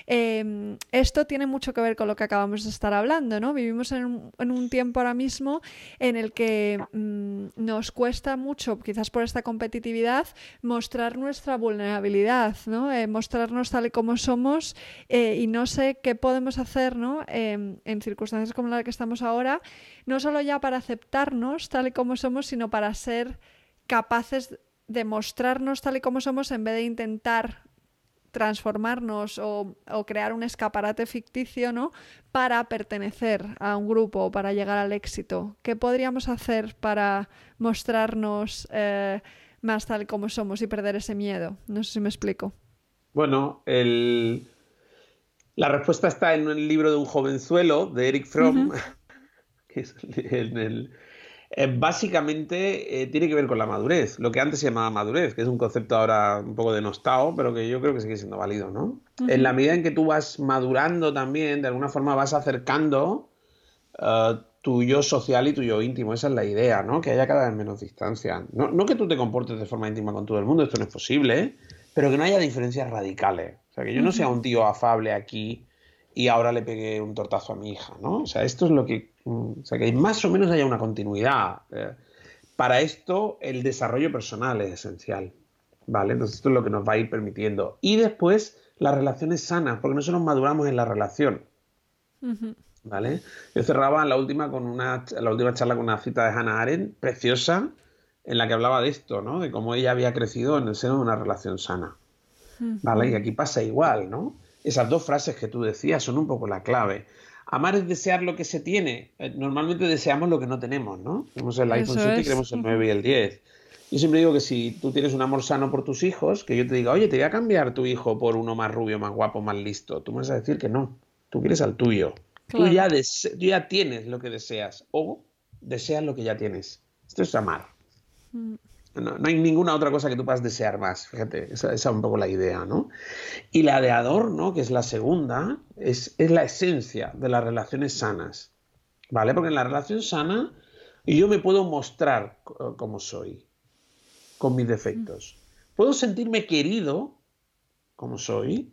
Em, esto tiene mucho que ver con lo que acabamos de estar hablando, ¿no? Vivimos en un, tiempo ahora mismo en el que mm, nos cuesta mucho, quizás por esta competitividad, mostrar nuestra vulnerabilidad, ¿no? Eh, mostrarnos tal y como somos eh, y no sé qué podemos hacer, ¿no? Em, en circunstancias como la que estamos ahora, no solo ya para aceptarnos tal y como somos, sino para ser capaces de mostrarnos tal y como somos en vez de intentar transformarnos o, crear un escaparate ficticio ¿no? para pertenecer a un grupo o para llegar al éxito. ¿Qué podríamos hacer para mostrarnos eh, más tal como somos y perder ese miedo? No sé si me explico. Bueno, la respuesta está en el libro de un jovenzuelo de Eric Fromm, que es en el, eh, básicamente eh, tiene que ver con la madurez, lo que antes se llamaba madurez, que es un concepto ahora un poco denostado, pero que yo creo que sigue siendo válido, ¿no? En la medida en que tú vas madurando también, de alguna forma vas acercando uh, tu yo social y tu yo íntimo, esa es la idea, ¿no? Que haya cada vez menos distancia. No, no que tú te comportes de forma íntima con todo el mundo, esto no es posible, pero que no haya diferencias radicales. O sea, que yo no sea un tío afable aquí y ahora le pegué un tortazo a mi hija, ¿no? O sea, esto es lo que Mm, o sea, que más o menos haya una continuidad. Eh, para esto, el desarrollo personal es esencial. ¿vale? Entonces esto es lo que nos va a ir permitiendo. Y después las relaciones sanas, porque nosotros maduramos en la relación. ¿Vale? Yo cerraba la última con una la última charla con una cita de Hannah Arendt, preciosa, en la que hablaba de esto, ¿no? De cómo ella había crecido en el seno de una relación sana. ¿Vale? Y aquí pasa igual, ¿no? Esas dos frases que tú decías son un poco la clave. Amar es desear lo que se tiene. Eh, normalmente deseamos lo que no tenemos, ¿no? Tenemos el iPhone 7 y queremos el 9 y el 10. Yo siempre digo que si tú tienes un amor sano por tus hijos, que yo te diga, oye, te voy a cambiar tu hijo por uno más rubio, más guapo, más listo, tú me vas a decir que no. Tú quieres al tuyo. Tú, ya ya tienes lo que deseas o deseas lo que ya tienes. Esto es amar. Mm. No, hay ninguna otra cosa que tú puedas desear más. Fíjate, esa, es un poco la idea, ¿no? Y la de adorno, que es la segunda, es, es la esencia de las relaciones sanas. ¿Vale? Porque en la relación sana yo me puedo mostrar como soy, con mis defectos. Puedo sentirme querido como soy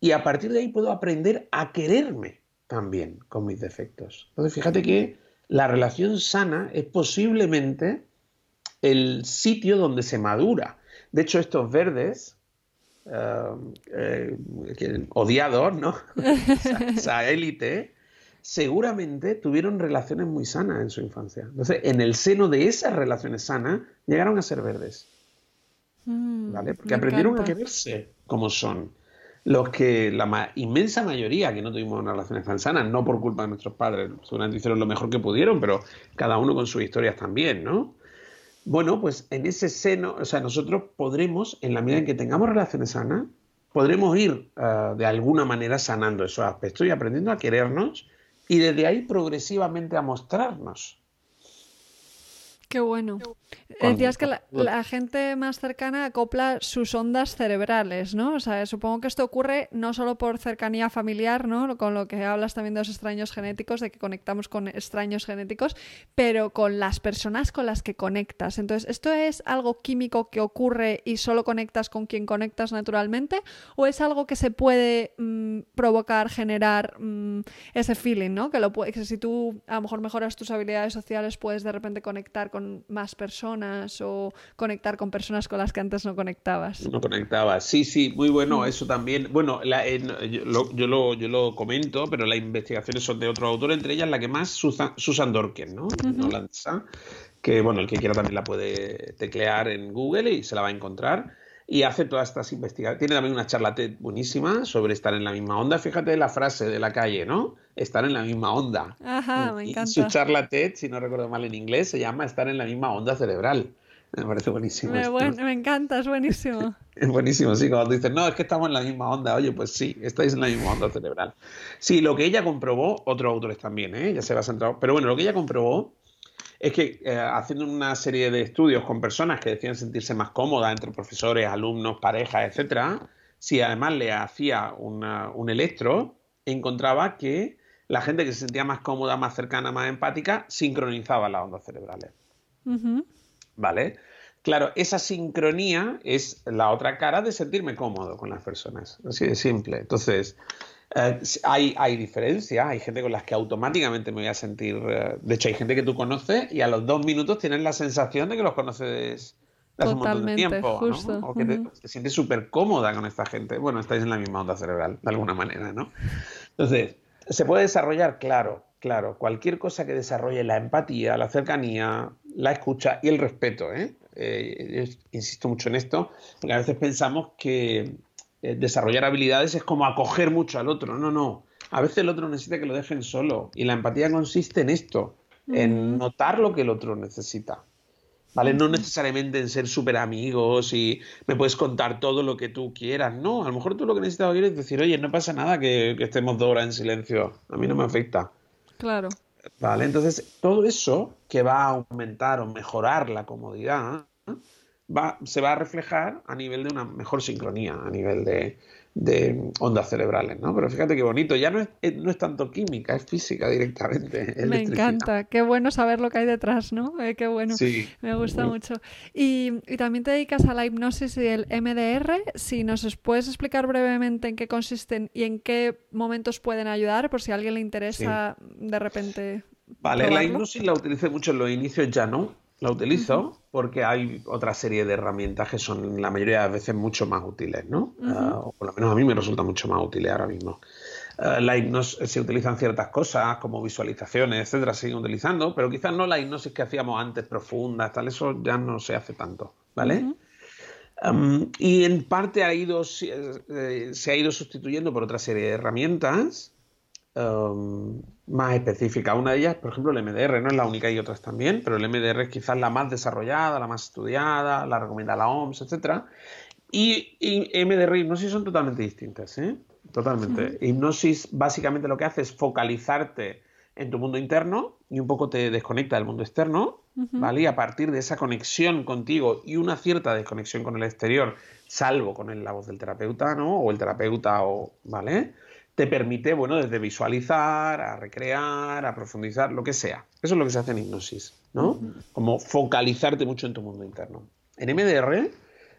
y a partir de ahí puedo aprender a quererme también con mis defectos. Entonces, fíjate que la relación sana es posiblemente el sitio donde se madura. De hecho, estos verdes, eh, eh, odiados, ¿no? esa, élite, seguramente tuvieron relaciones muy sanas en su infancia. Entonces, en el seno de esas relaciones sanas, llegaron a ser verdes. Mm, ¿Vale? Porque aprendieron a quererse como son. Los que, la inmensa mayoría que no tuvimos unas relaciones tan sanas, no por culpa de nuestros padres, seguramente hicieron lo mejor que pudieron, pero cada uno con sus historias también, ¿no? Bueno, pues en ese seno, o sea, nosotros podremos, en la medida en que tengamos relaciones sanas, podremos ir ah, de alguna manera sanando esos aspectos y aprendiendo a querernos y desde ahí progresivamente a mostrarnos. Qué bueno. Decías que la, gente más cercana acopla sus ondas cerebrales, ¿no? O sea, supongo que esto ocurre no solo por cercanía familiar, ¿no? Con lo que hablas también de los extraños genéticos, de que conectamos con extraños genéticos, pero con las personas con las que conectas. Entonces, ¿esto es algo químico que ocurre y solo conectas con quien conectas naturalmente? ¿O es algo que se puede mm, provocar, generar mm, ese feeling, ¿no? Que, lo que si tú a lo mejor mejoras tus habilidades sociales, puedes de repente conectar con más personas o conectar con personas con las que antes no conectabas. No conectabas, sí, sí, muy bueno, mm. eso también. Bueno, yo, lo, yo, lo, comento, pero las investigaciones son de otro autor, entre ellas la que más, Susan, Dorken, ¿no? que bueno, el que quiera también la puede teclear en Google y se la va a encontrar y hace todas estas investigaciones. Tiene también una charla TED buenísima sobre estar en la misma onda. Fíjate la frase de la calle, ¿no? Estar en la misma onda. Ajá, me encanta. su charla TED, si no recuerdo mal en inglés, se llama Estar en la misma onda cerebral. Me parece buenísimo. Me, me encanta, es buenísimo. es buenísimo, sí, cuando dices, no, es que estamos en la misma onda. Oye, pues sí, estáis en la misma onda cerebral. Sí, lo que ella comprobó, otros autores también, ¿eh? Ya se va a centrar. Pero bueno, lo que ella comprobó es que eh, haciendo una serie de estudios con personas que decían sentirse más cómodas entre profesores, alumnos, parejas, etcétera, si además le hacía un electro, encontraba que la gente que se sentía más cómoda, más cercana, más empática, sincronizaba las ondas cerebrales. ¿Vale? Claro, esa sincronía es la otra cara de sentirme cómodo con las personas. Así de simple. Entonces, eh, hay, hay diferencias, hay gente con las que automáticamente me voy a sentir. Eh, de hecho, hay gente que tú conoces y a los dos minutos tienes la sensación de que los conoces hace un montón de tiempo. ¿no? O que te, sientes súper cómoda con esta gente. Bueno, estáis en la misma onda cerebral, de alguna manera, ¿no? Entonces, ¿se puede desarrollar? Claro, claro. Cualquier cosa que desarrolle la empatía, la cercanía, la escucha y el respeto, ¿eh? eh insisto mucho en esto, porque a veces pensamos que eh, desarrollar habilidades es como acoger mucho al otro. No, no. A veces el otro necesita que lo dejen solo. Y la empatía consiste en esto, en notar lo que el otro necesita. ¿Vale? No necesariamente en ser súper amigos y me puedes contar todo lo que tú quieras. No, a lo mejor tú lo que necesitas oír es decir, oye, no pasa nada que, que estemos dos horas en silencio. A mí no me afecta. Claro. Vale, entonces todo eso que va a aumentar o mejorar la comodidad se va a reflejar a nivel de una mejor sincronía, a nivel de, ondas cerebrales, ¿no? Pero fíjate qué bonito, ya no es, eh, no es tanto química, es física directamente. Me encanta, qué bueno saber lo que hay detrás, ¿no? Eh, qué bueno, sí. me gusta mucho. Y, también te dedicas a la hipnosis y el MDR, si nos puedes explicar brevemente en qué consisten y en qué momentos pueden ayudar, por si a alguien le interesa de repente. Vale, la hipnosis la utilicé mucho en los inicios ya, ¿no? La utilizo porque hay otra serie de herramientas que son la mayoría de las veces mucho más útiles, ¿no? Ah, o por lo menos a mí me resulta mucho más útil ahora mismo. Uh, la hipnosis, se utilizan ciertas cosas como visualizaciones, etcétera, se siguen utilizando, pero quizás no la hipnosis que hacíamos antes, profunda, tal, eso ya no se hace tanto, ¿vale? Um, y en parte ha ido, eh, se ha ido sustituyendo por otra serie de herramientas um, más específicas. Una de ellas, por ejemplo, el MDR, no es la única, hay otras también, pero el MDR es quizás la más desarrollada, la más estudiada, la recomienda la OMS, etcétera. Y, y MDR y hipnosis son totalmente distintas, ¿eh? Totalmente. Hipnosis básicamente lo que hace es focalizarte en tu mundo interno y un poco te desconecta del mundo externo, ¿vale? Y a partir de esa conexión contigo y una cierta desconexión con el exterior, salvo con la voz del terapeuta, ¿no? O el terapeuta, o, ¿vale? Te permite, bueno, desde visualizar, a recrear, a profundizar, lo que sea. Eso es lo que se hace en hipnosis, ¿no? Como focalizarte mucho en tu mundo interno. En MDR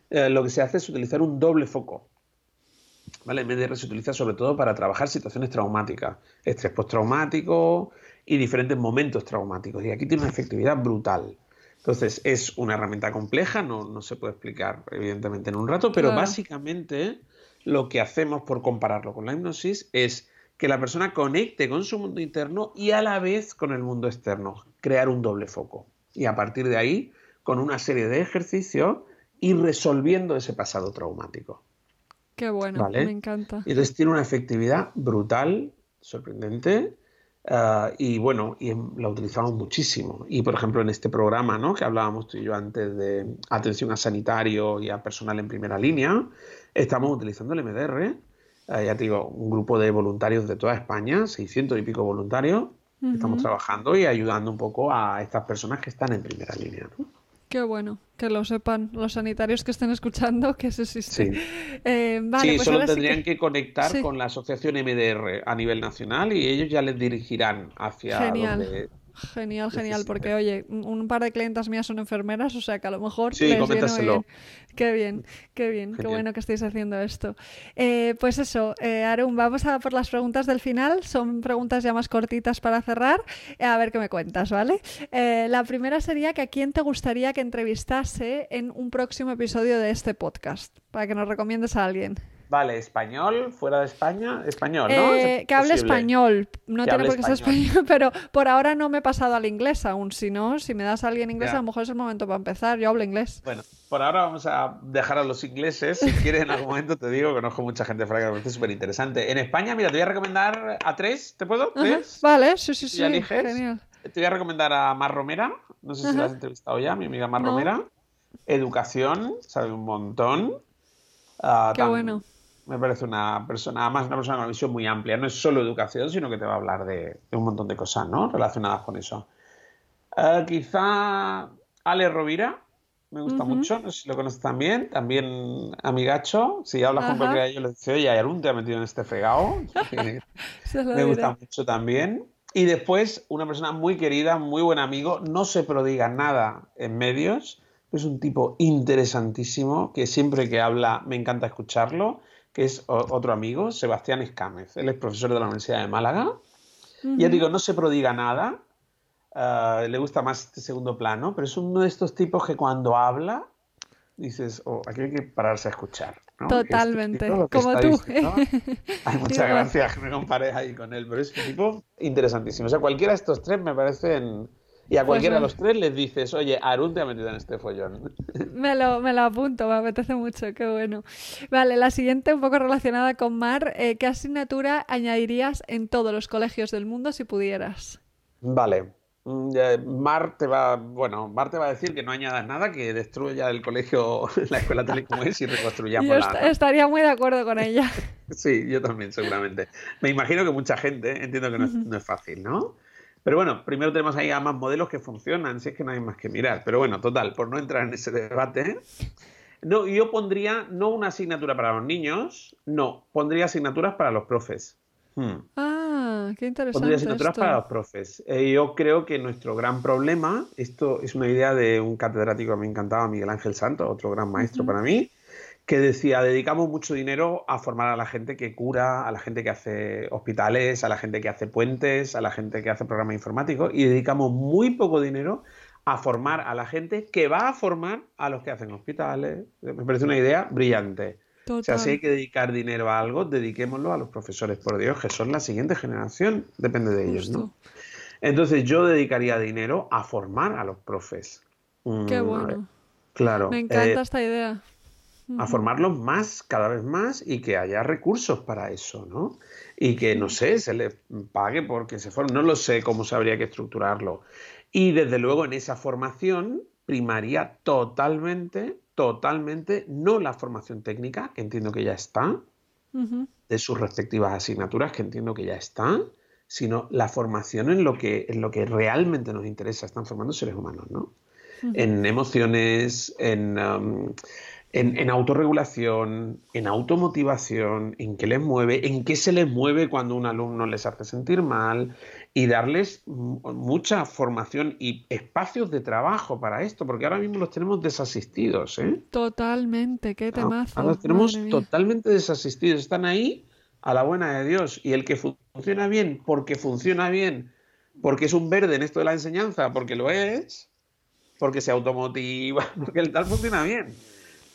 eh, lo que se hace es utilizar un doble foco. ¿vale? MDR se utiliza sobre todo para trabajar situaciones traumáticas, estrés postraumático y diferentes momentos traumáticos. Y aquí tiene una efectividad brutal. Entonces, es una herramienta compleja, no, se puede explicar evidentemente en un rato, pero básicamente lo que hacemos por compararlo con la hipnosis es que la persona conecte con su mundo interno y a la vez con el mundo externo, crear un doble foco. Y a partir de ahí, con una serie de ejercicios, ir resolviendo ese pasado traumático. Qué bueno, me encanta. Y entonces tiene una efectividad brutal, sorprendente. Ah, y bueno, y la utilizamos muchísimo. Y por ejemplo, en este programa ¿no? que hablábamos tú y yo antes de atención a sanitario y a personal en primera línea, estamos utilizando el MDR. Ah, ya te digo, un grupo de voluntarios de toda España, 600 y pico voluntarios, estamos trabajando y ayudando un poco a estas personas que están en primera línea. ¿no? Qué bueno, que lo sepan los sanitarios que estén escuchando que eso existe. Sí, eh, vale, pues solo tendrían que... conectar con la asociación MDR a nivel nacional y ellos ya les dirigirán hacia Genial. Genial, genial, porque oye, un par de clientas mías son enfermeras, o sea que a lo mejor sí, les viene bien. Qué bien, qué bien, qué bueno que estéis haciendo esto. Eh, pues eso, eh, Arun, vamos a por las preguntas del final, son preguntas ya más cortitas para cerrar, a ver qué me cuentas, ¿vale? Eh, la primera sería que a quién te gustaría que entrevistase en un próximo episodio de este podcast, para que nos recomiendes a alguien. Vale, español, fuera de España, español, ¿no? Eh, que hable español, no tiene por qué ser español, pero por ahora no me he pasado al inglés aún, si no, si me das a alguien inglés, a lo mejor es el momento para empezar, yo hablo inglés. Bueno, por ahora vamos a dejar a los ingleses, si quieres en algún momento te digo, conozco mucha gente parece súper interesante. En España, mira, te voy a recomendar a tres, ¿te puedo? ¿Tres? Vale, sí, sí, sí, genial. Te voy a recomendar a Mar Romera, no sé si la has entrevistado ya, mi amiga Mar Romera. Educación, sabe un montón. Ah, Qué bueno me parece una persona, además una persona con una visión muy amplia. No es solo educación, sino que te va a hablar de, un montón de cosas, ¿no? Relacionadas con eso. Eh, quizá Ale Rovira, me gusta mucho, no sé si lo conoces también, también amigacho. Si hablas con cualquiera de ellos, le dice, oye, Arun te ha metido en este fregado. me gusta mucho también. Y después, una persona muy querida, muy buen amigo, no se prodiga nada en medios, es un tipo interesantísimo que siempre que habla me encanta escucharlo que es otro amigo, Sebastián Escámez. Él es profesor de la Universidad de Málaga. Ya digo, no se prodiga nada, ah, le gusta más este segundo plano, pero es uno de estos tipos que cuando habla dices, oh, aquí hay que pararse a escuchar. Este Totalmente, como tú. Hay muchas gracias que me compares ahí con él, pero es un tipo interesantísimo. O sea, cualquiera de estos tres me parecen y a pues cualquiera de los tres les dices, oye, Arun te ha metido en este follón. Me lo, me lo apunto, me apetece mucho, qué bueno. Vale, la siguiente, un poco relacionada con Mar, eh, ¿qué asignatura añadirías en todos los colegios del mundo si pudieras? Vale. Mm, Mar te va, bueno, Mar te va a decir que no añadas nada, que destruya el colegio, la escuela tal y como es y reconstruyamos yo estaría muy de acuerdo con ella. sí, yo también, seguramente. Me imagino que mucha gente, entiendo que no es fácil, ¿no? Pero bueno, primero tenemos ahí a más modelos que funcionan, si es que no hay más que mirar. Pero bueno, total, por no entrar en ese debate, no, yo pondría no una asignatura para los niños, no, pondría asignaturas para los profes. Hmm. Ah, qué interesante. Pondría asignaturas para los profes. Eh, yo creo que nuestro gran problema, esto es una idea de un catedrático que me encantaba, Miguel Ángel Santos, otro gran maestro para mí, que decía, dedicamos mucho dinero a formar a la gente que cura, a la gente que hace hospitales, a la gente que hace puentes, a la gente que hace programas informáticos y dedicamos muy poco dinero a formar a la gente que va a formar a los que hacen hospitales. Me parece una idea brillante. O sea, si hay que dedicar dinero a algo, dediquémoslo a los profesores, por Dios, que son la siguiente generación, depende de ellos, ¿no? Entonces yo dedicaría dinero a formar a los profes. Qué mm, bueno. Claro. Me encanta eh, esta idea. A formarlos más, cada vez más, y que haya recursos para eso, ¿no? Y que, no sé, se les pague porque se formen. No lo sé cómo se habría que estructurarlo. Y desde luego en esa formación primaría totalmente, totalmente, no la formación técnica, que entiendo que ya está, de sus respectivas asignaturas, que entiendo que ya está, sino la formación en lo que, en lo que realmente nos interesa. Están formando seres humanos, ¿no? En emociones, en, um, en, autorregulación, en automotivación, en qué les mueve, en qué se les mueve cuando un alumno les hace sentir mal y darles mucha formación y espacios de trabajo para esto, porque ahora mismo los tenemos desasistidos. ¿eh? Totalmente, qué temazo. Ahora los tenemos totalmente desasistidos, están ahí a la buena de Dios y el que funciona bien, porque funciona bien, porque es un verde en esto de la enseñanza, porque lo es, porque se automotiva, porque el tal funciona bien.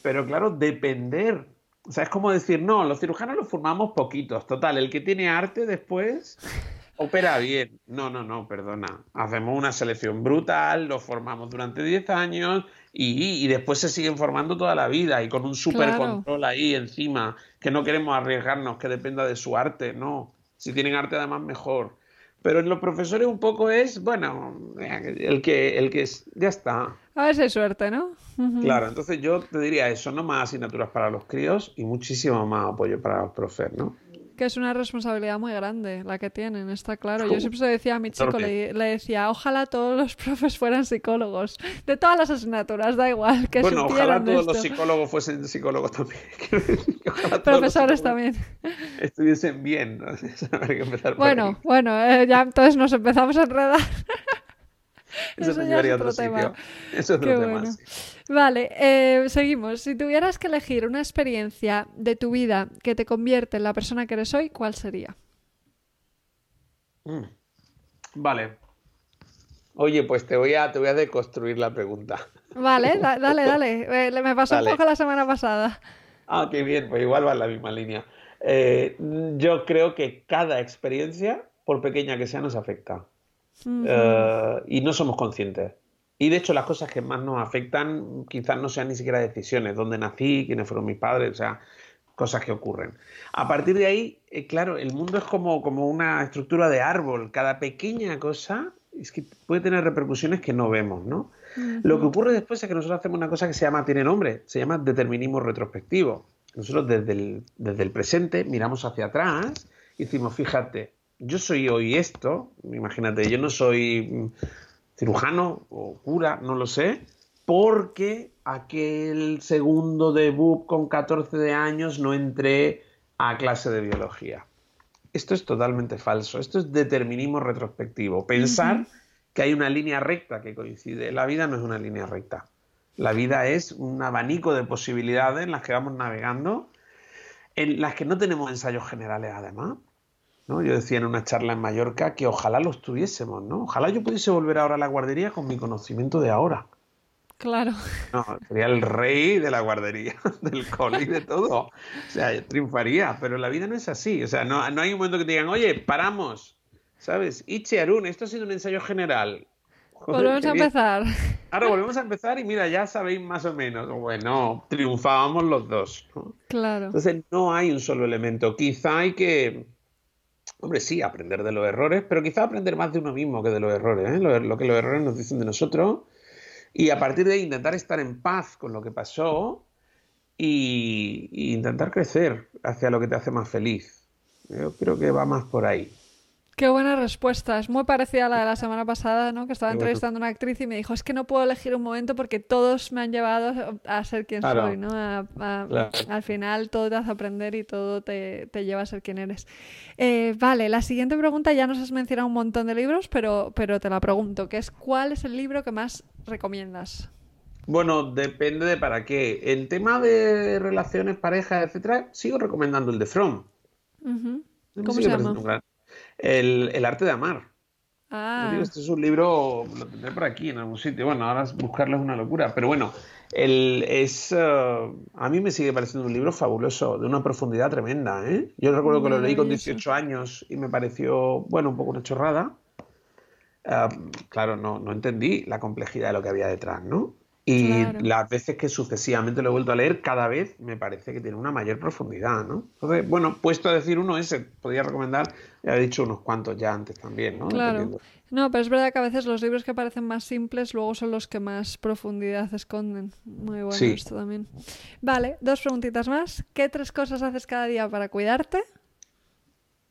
Pero claro, depender. O sea, es como decir, no, los cirujanos los formamos poquitos. Total, el que tiene arte después opera bien. No, no, no, perdona. Hacemos una selección brutal, los formamos durante 10 años y, después se siguen formando toda la vida y con un super control ahí encima, que no queremos arriesgarnos que dependa de su arte, no. Si tienen arte además mejor. Pero en los profesores un poco es, bueno, el que, el que es, ya está. A ver si hay suerte, ¿no? Claro, entonces yo te diría eso, no más asignaturas para los críos y muchísimo más apoyo para los profes, ¿no? Que es una responsabilidad muy grande la que tienen, está claro. Yo siempre se decía a mi chico, le, decía, ojalá todos los profes fueran psicólogos, de todas las asignaturas, da igual. Que bueno, ojalá todos los psicólogos fuesen psicólogos también. Profesores también. Estuviesen bien, bueno, bueno, eh, ya entonces nos empezamos a enredar. Eso, Eso llevaría a otro, sitio. Eso es otro tema. Vale, eh, seguimos. Si tuvieras que elegir una experiencia de tu vida que te convierte en la persona que eres hoy, ¿cuál sería? Mm. Vale. Oye, pues te voy a, te voy a deconstruir la pregunta. Vale, dale, dale. Eh, me pasó un poco la semana pasada. Ah, qué bien, pues igual va en la misma línea. Eh, yo creo que cada experiencia, por pequeña que sea, nos afecta. y no somos conscientes. Y de hecho las cosas que más nos afectan quizás no sean ni siquiera decisiones, dónde nací, quiénes fueron mis padres, o sea, cosas que ocurren. A partir de ahí, eh, claro, el mundo es como, como una estructura de árbol. Cada pequeña cosa es que puede tener repercusiones que no vemos, ¿no? Lo que ocurre después es que nosotros hacemos una cosa que se llama, tiene nombre, se llama determinismo retrospectivo. Nosotros desde el, desde el presente miramos hacia atrás y decimos, fíjate, yo soy hoy esto, imagínate, yo no soy cirujano o cura, no lo sé, porque aquel segundo debut con 14 de años no entré a clase de biología. Esto es totalmente falso, esto es determinismo retrospectivo. Pensar que hay una línea recta que coincide. La vida no es una línea recta. La vida es un abanico de posibilidades en las que vamos navegando, en las que no tenemos ensayos generales además. Yo decía en una charla en Mallorca que ojalá los tuviésemos, ¿no? Ojalá yo pudiese volver ahora a la guardería con mi conocimiento de ahora. Claro. No, sería el rey de la guardería, del cole y de todo. O sea, triunfaría, pero la vida no es así. O sea, no, hay un momento que te digan, oye, paramos. ¿Sabes? Ichi Arun, esto ha sido un ensayo general. volvemos a empezar. Ahora volvemos a empezar y mira, ya sabéis más o menos. Bueno, triunfábamos los dos. Claro. Entonces no hay un solo elemento. Quizá hay que Hombre, sí, aprender de los errores, pero quizá aprender más de uno mismo que de los errores, ¿eh? lo, que los errores nos dicen de nosotros, y a partir de ahí intentar estar en paz con lo que pasó y intentar crecer hacia lo que te hace más feliz. Yo creo que va más por ahí. Qué buena respuesta. Es muy parecida a la de la semana pasada, ¿no? Que estaba entrevistando a una actriz y me dijo, es que no puedo elegir un momento porque todos me han llevado a ser quien soy, ¿no? Al final todo te hace aprender y todo te, lleva a ser quien eres. Eh, vale, la siguiente pregunta, ya nos has mencionado un montón de libros, pero, pero te la pregunto, que es ¿cuál es el libro que más recomiendas? Bueno, depende de para qué. En tema de relaciones, parejas, etcétera, sigo recomendando el de From. ¿Cómo se llama? El, arte de amar. Ah. este es un libro, lo tendré por aquí en algún sitio. Bueno, ahora buscarlo es una locura, pero bueno, el, es, eh, a mí me sigue pareciendo un libro fabuloso, de una profundidad tremenda. ¿eh? Yo recuerdo que lo leí con 18 años y me pareció, bueno, un poco una chorrada. Eh, claro, no, no entendí la complejidad de lo que había detrás, ¿no? Y las veces que sucesivamente lo he vuelto a leer, cada vez me parece que tiene una mayor profundidad, ¿no? Entonces, bueno, puesto a decir uno ese, podría recomendar, ya he dicho unos cuantos ya antes también, ¿no? Claro. No, pero es verdad que a veces los libros que parecen más simples luego son los que más profundidad esconden. Muy bueno esto también. Vale, dos preguntitas más. ¿Qué tres cosas haces cada día para cuidarte?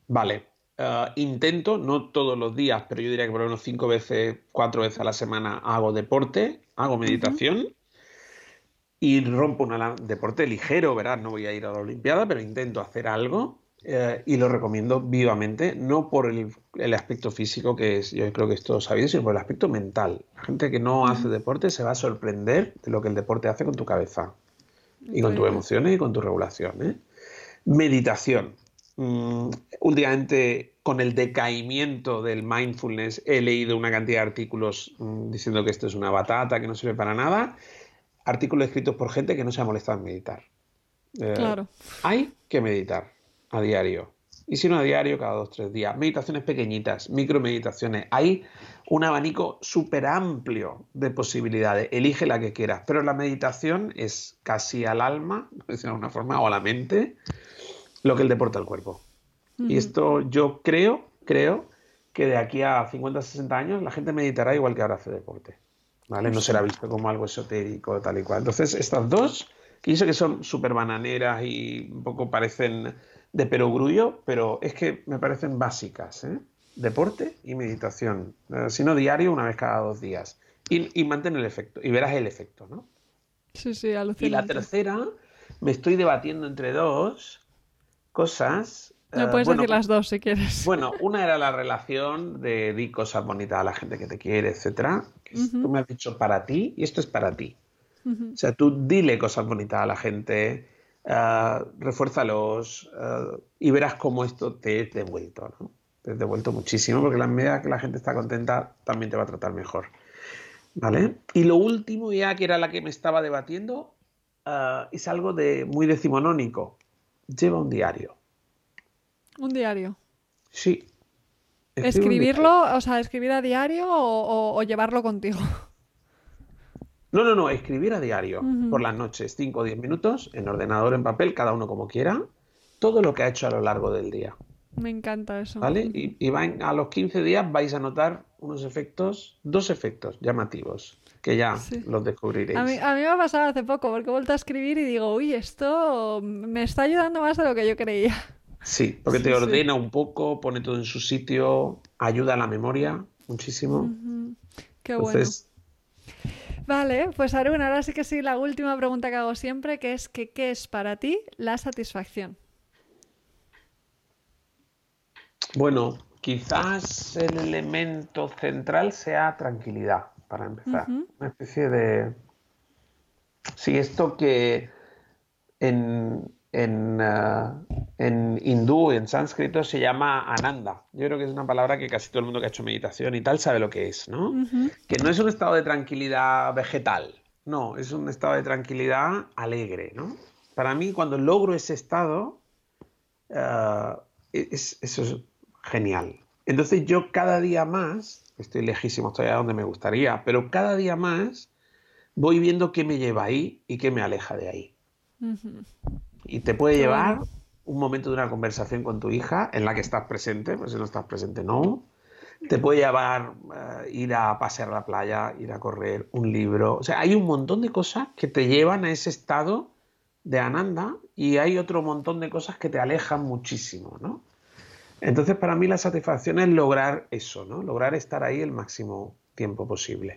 Vale. Eh, intento, no todos los días, pero yo diría que por lo menos cinco veces, cuatro veces a la semana hago deporte hago meditación y rompo un deporte ligero, ¿verdad? No voy a ir a la Olimpiada, pero intento hacer algo eh, y lo recomiendo vivamente, no por el, aspecto físico, que es, yo creo que es todo sabido, sino por el aspecto mental. La gente que no hace deporte se va a sorprender de lo que el deporte hace con tu cabeza y con tus emociones y con tu regulación. ¿eh? Meditación. Mm, últimamente, con el decaimiento del mindfulness, he leído una cantidad de artículos mm, diciendo que esto es una batata, que no sirve para nada. Artículos escritos por gente que no se ha molestado en meditar. Eh, claro. Hay que meditar a diario. Y si no a diario, cada dos, tres días. Meditaciones pequeñitas, micromeditaciones. Hay un abanico súper amplio de posibilidades. Elige la que quieras. Pero la meditación es casi al alma, de alguna forma, o a la mente, lo que el deporte al cuerpo. Y esto yo creo, creo que de aquí a 50, 60 años la gente meditará igual que ahora hace deporte. ¿Vale? No será visto como algo esotérico, tal y cual. Entonces, estas dos, que yo sé que son súper bananeras y un poco parecen de perogrullo, pero es que me parecen básicas. ¿eh? Deporte y meditación. Eh, si no diario, una vez cada dos días. Y, y mantén el efecto. Y verás el efecto, ¿no? Sí, sí, alucinante. Y la tercera, me estoy debatiendo entre dos cosas. No puedes decir las dos si quieres. Bueno, una era la relación de di cosas bonitas a la gente que te quiere, etcétera. Tú me has dicho para ti y esto es para ti. O sea, tú dile cosas bonitas a la gente, uh, refuérzalos y verás cómo esto te es devuelto, ¿no? Te es devuelto muchísimo porque la medida que la gente está contenta también te va a tratar mejor. ¿Vale? Y lo último ya que era la que me estaba debatiendo es algo de muy decimonónico lleva un diario. ¿Un diario? Sí. ¿Escribirlo, o sea, escribir a diario o, llevarlo contigo? No, no, no, escribir a diario, por las noches, 5 o 10 minutos, en ordenador, en papel, cada uno como quiera, todo lo que ha hecho a lo largo del día. Me encanta eso. ¿Vale? Y, a los 15 días vais a notar unos efectos, dos efectos llamativos que ya los descubriréis. A mí, a mí, me ha pasado hace poco porque he vuelto a escribir y digo, uy, esto me está ayudando más de lo que yo creía. Sí, porque te ordena un poco, pone todo en su sitio, ayuda a la memoria muchísimo. Qué bueno. Vale, pues Arun, ahora sí que sí, la última pregunta que hago siempre, que es que, ¿qué es para ti la satisfacción? Bueno, quizás el elemento central sea tranquilidad para empezar. Una especie de... Sí, esto que en, en, uh, en hindú y en sánscrito se llama ananda. Yo creo que es una palabra que casi todo el mundo que ha hecho meditación y tal sabe lo que es, ¿no? Que no es un estado de tranquilidad vegetal, no, es un estado de tranquilidad alegre, ¿no? Para mí, cuando logro ese estado, uh, es, eso es genial. Entonces yo cada día más estoy lejísimo, estoy a donde me gustaría, pero cada día más voy viendo qué me lleva ahí y qué me aleja de ahí. Y te puede llevar un momento de una conversación con tu hija en la que estás presente, pues si no estás presente no. Te puede llevar eh, ir a pasear a la playa, ir a correr, un libro. O sea, hay un montón de cosas que te llevan a ese estado de ananda y hay otro montón de cosas que te alejan muchísimo, ¿no? Entonces, para mí la satisfacción es lograr eso, ¿no? Lograr estar ahí el máximo tiempo posible.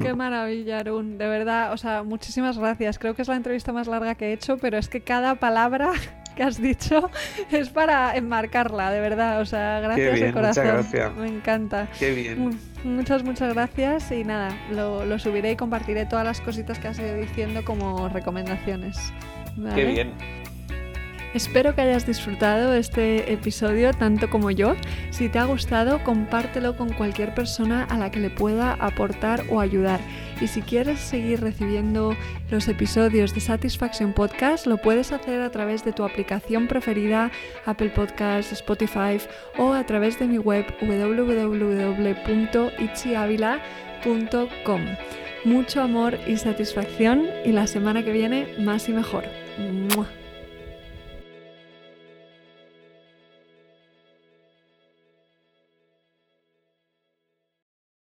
Qué mm. maravilla, Arun. De verdad, o sea, muchísimas gracias. Creo que es la entrevista más larga que he hecho, pero es que cada palabra que has dicho es para enmarcarla, de verdad. O sea, gracias de corazón. Muchas gracias. Me encanta. Qué bien. Muchas, muchas gracias. Y nada, lo, lo, subiré y compartiré todas las cositas que has ido diciendo como recomendaciones. Qué bien. Espero que hayas disfrutado este episodio tanto como yo. Si te ha gustado, compártelo con cualquier persona a la que le pueda aportar o ayudar. Y si quieres seguir recibiendo los episodios de Satisfaction Podcast, lo puedes hacer a través de tu aplicación preferida, Apple Podcasts, Spotify o a través de mi web www.itchiavila.com. Mucho amor y satisfacción y la semana que viene más y mejor.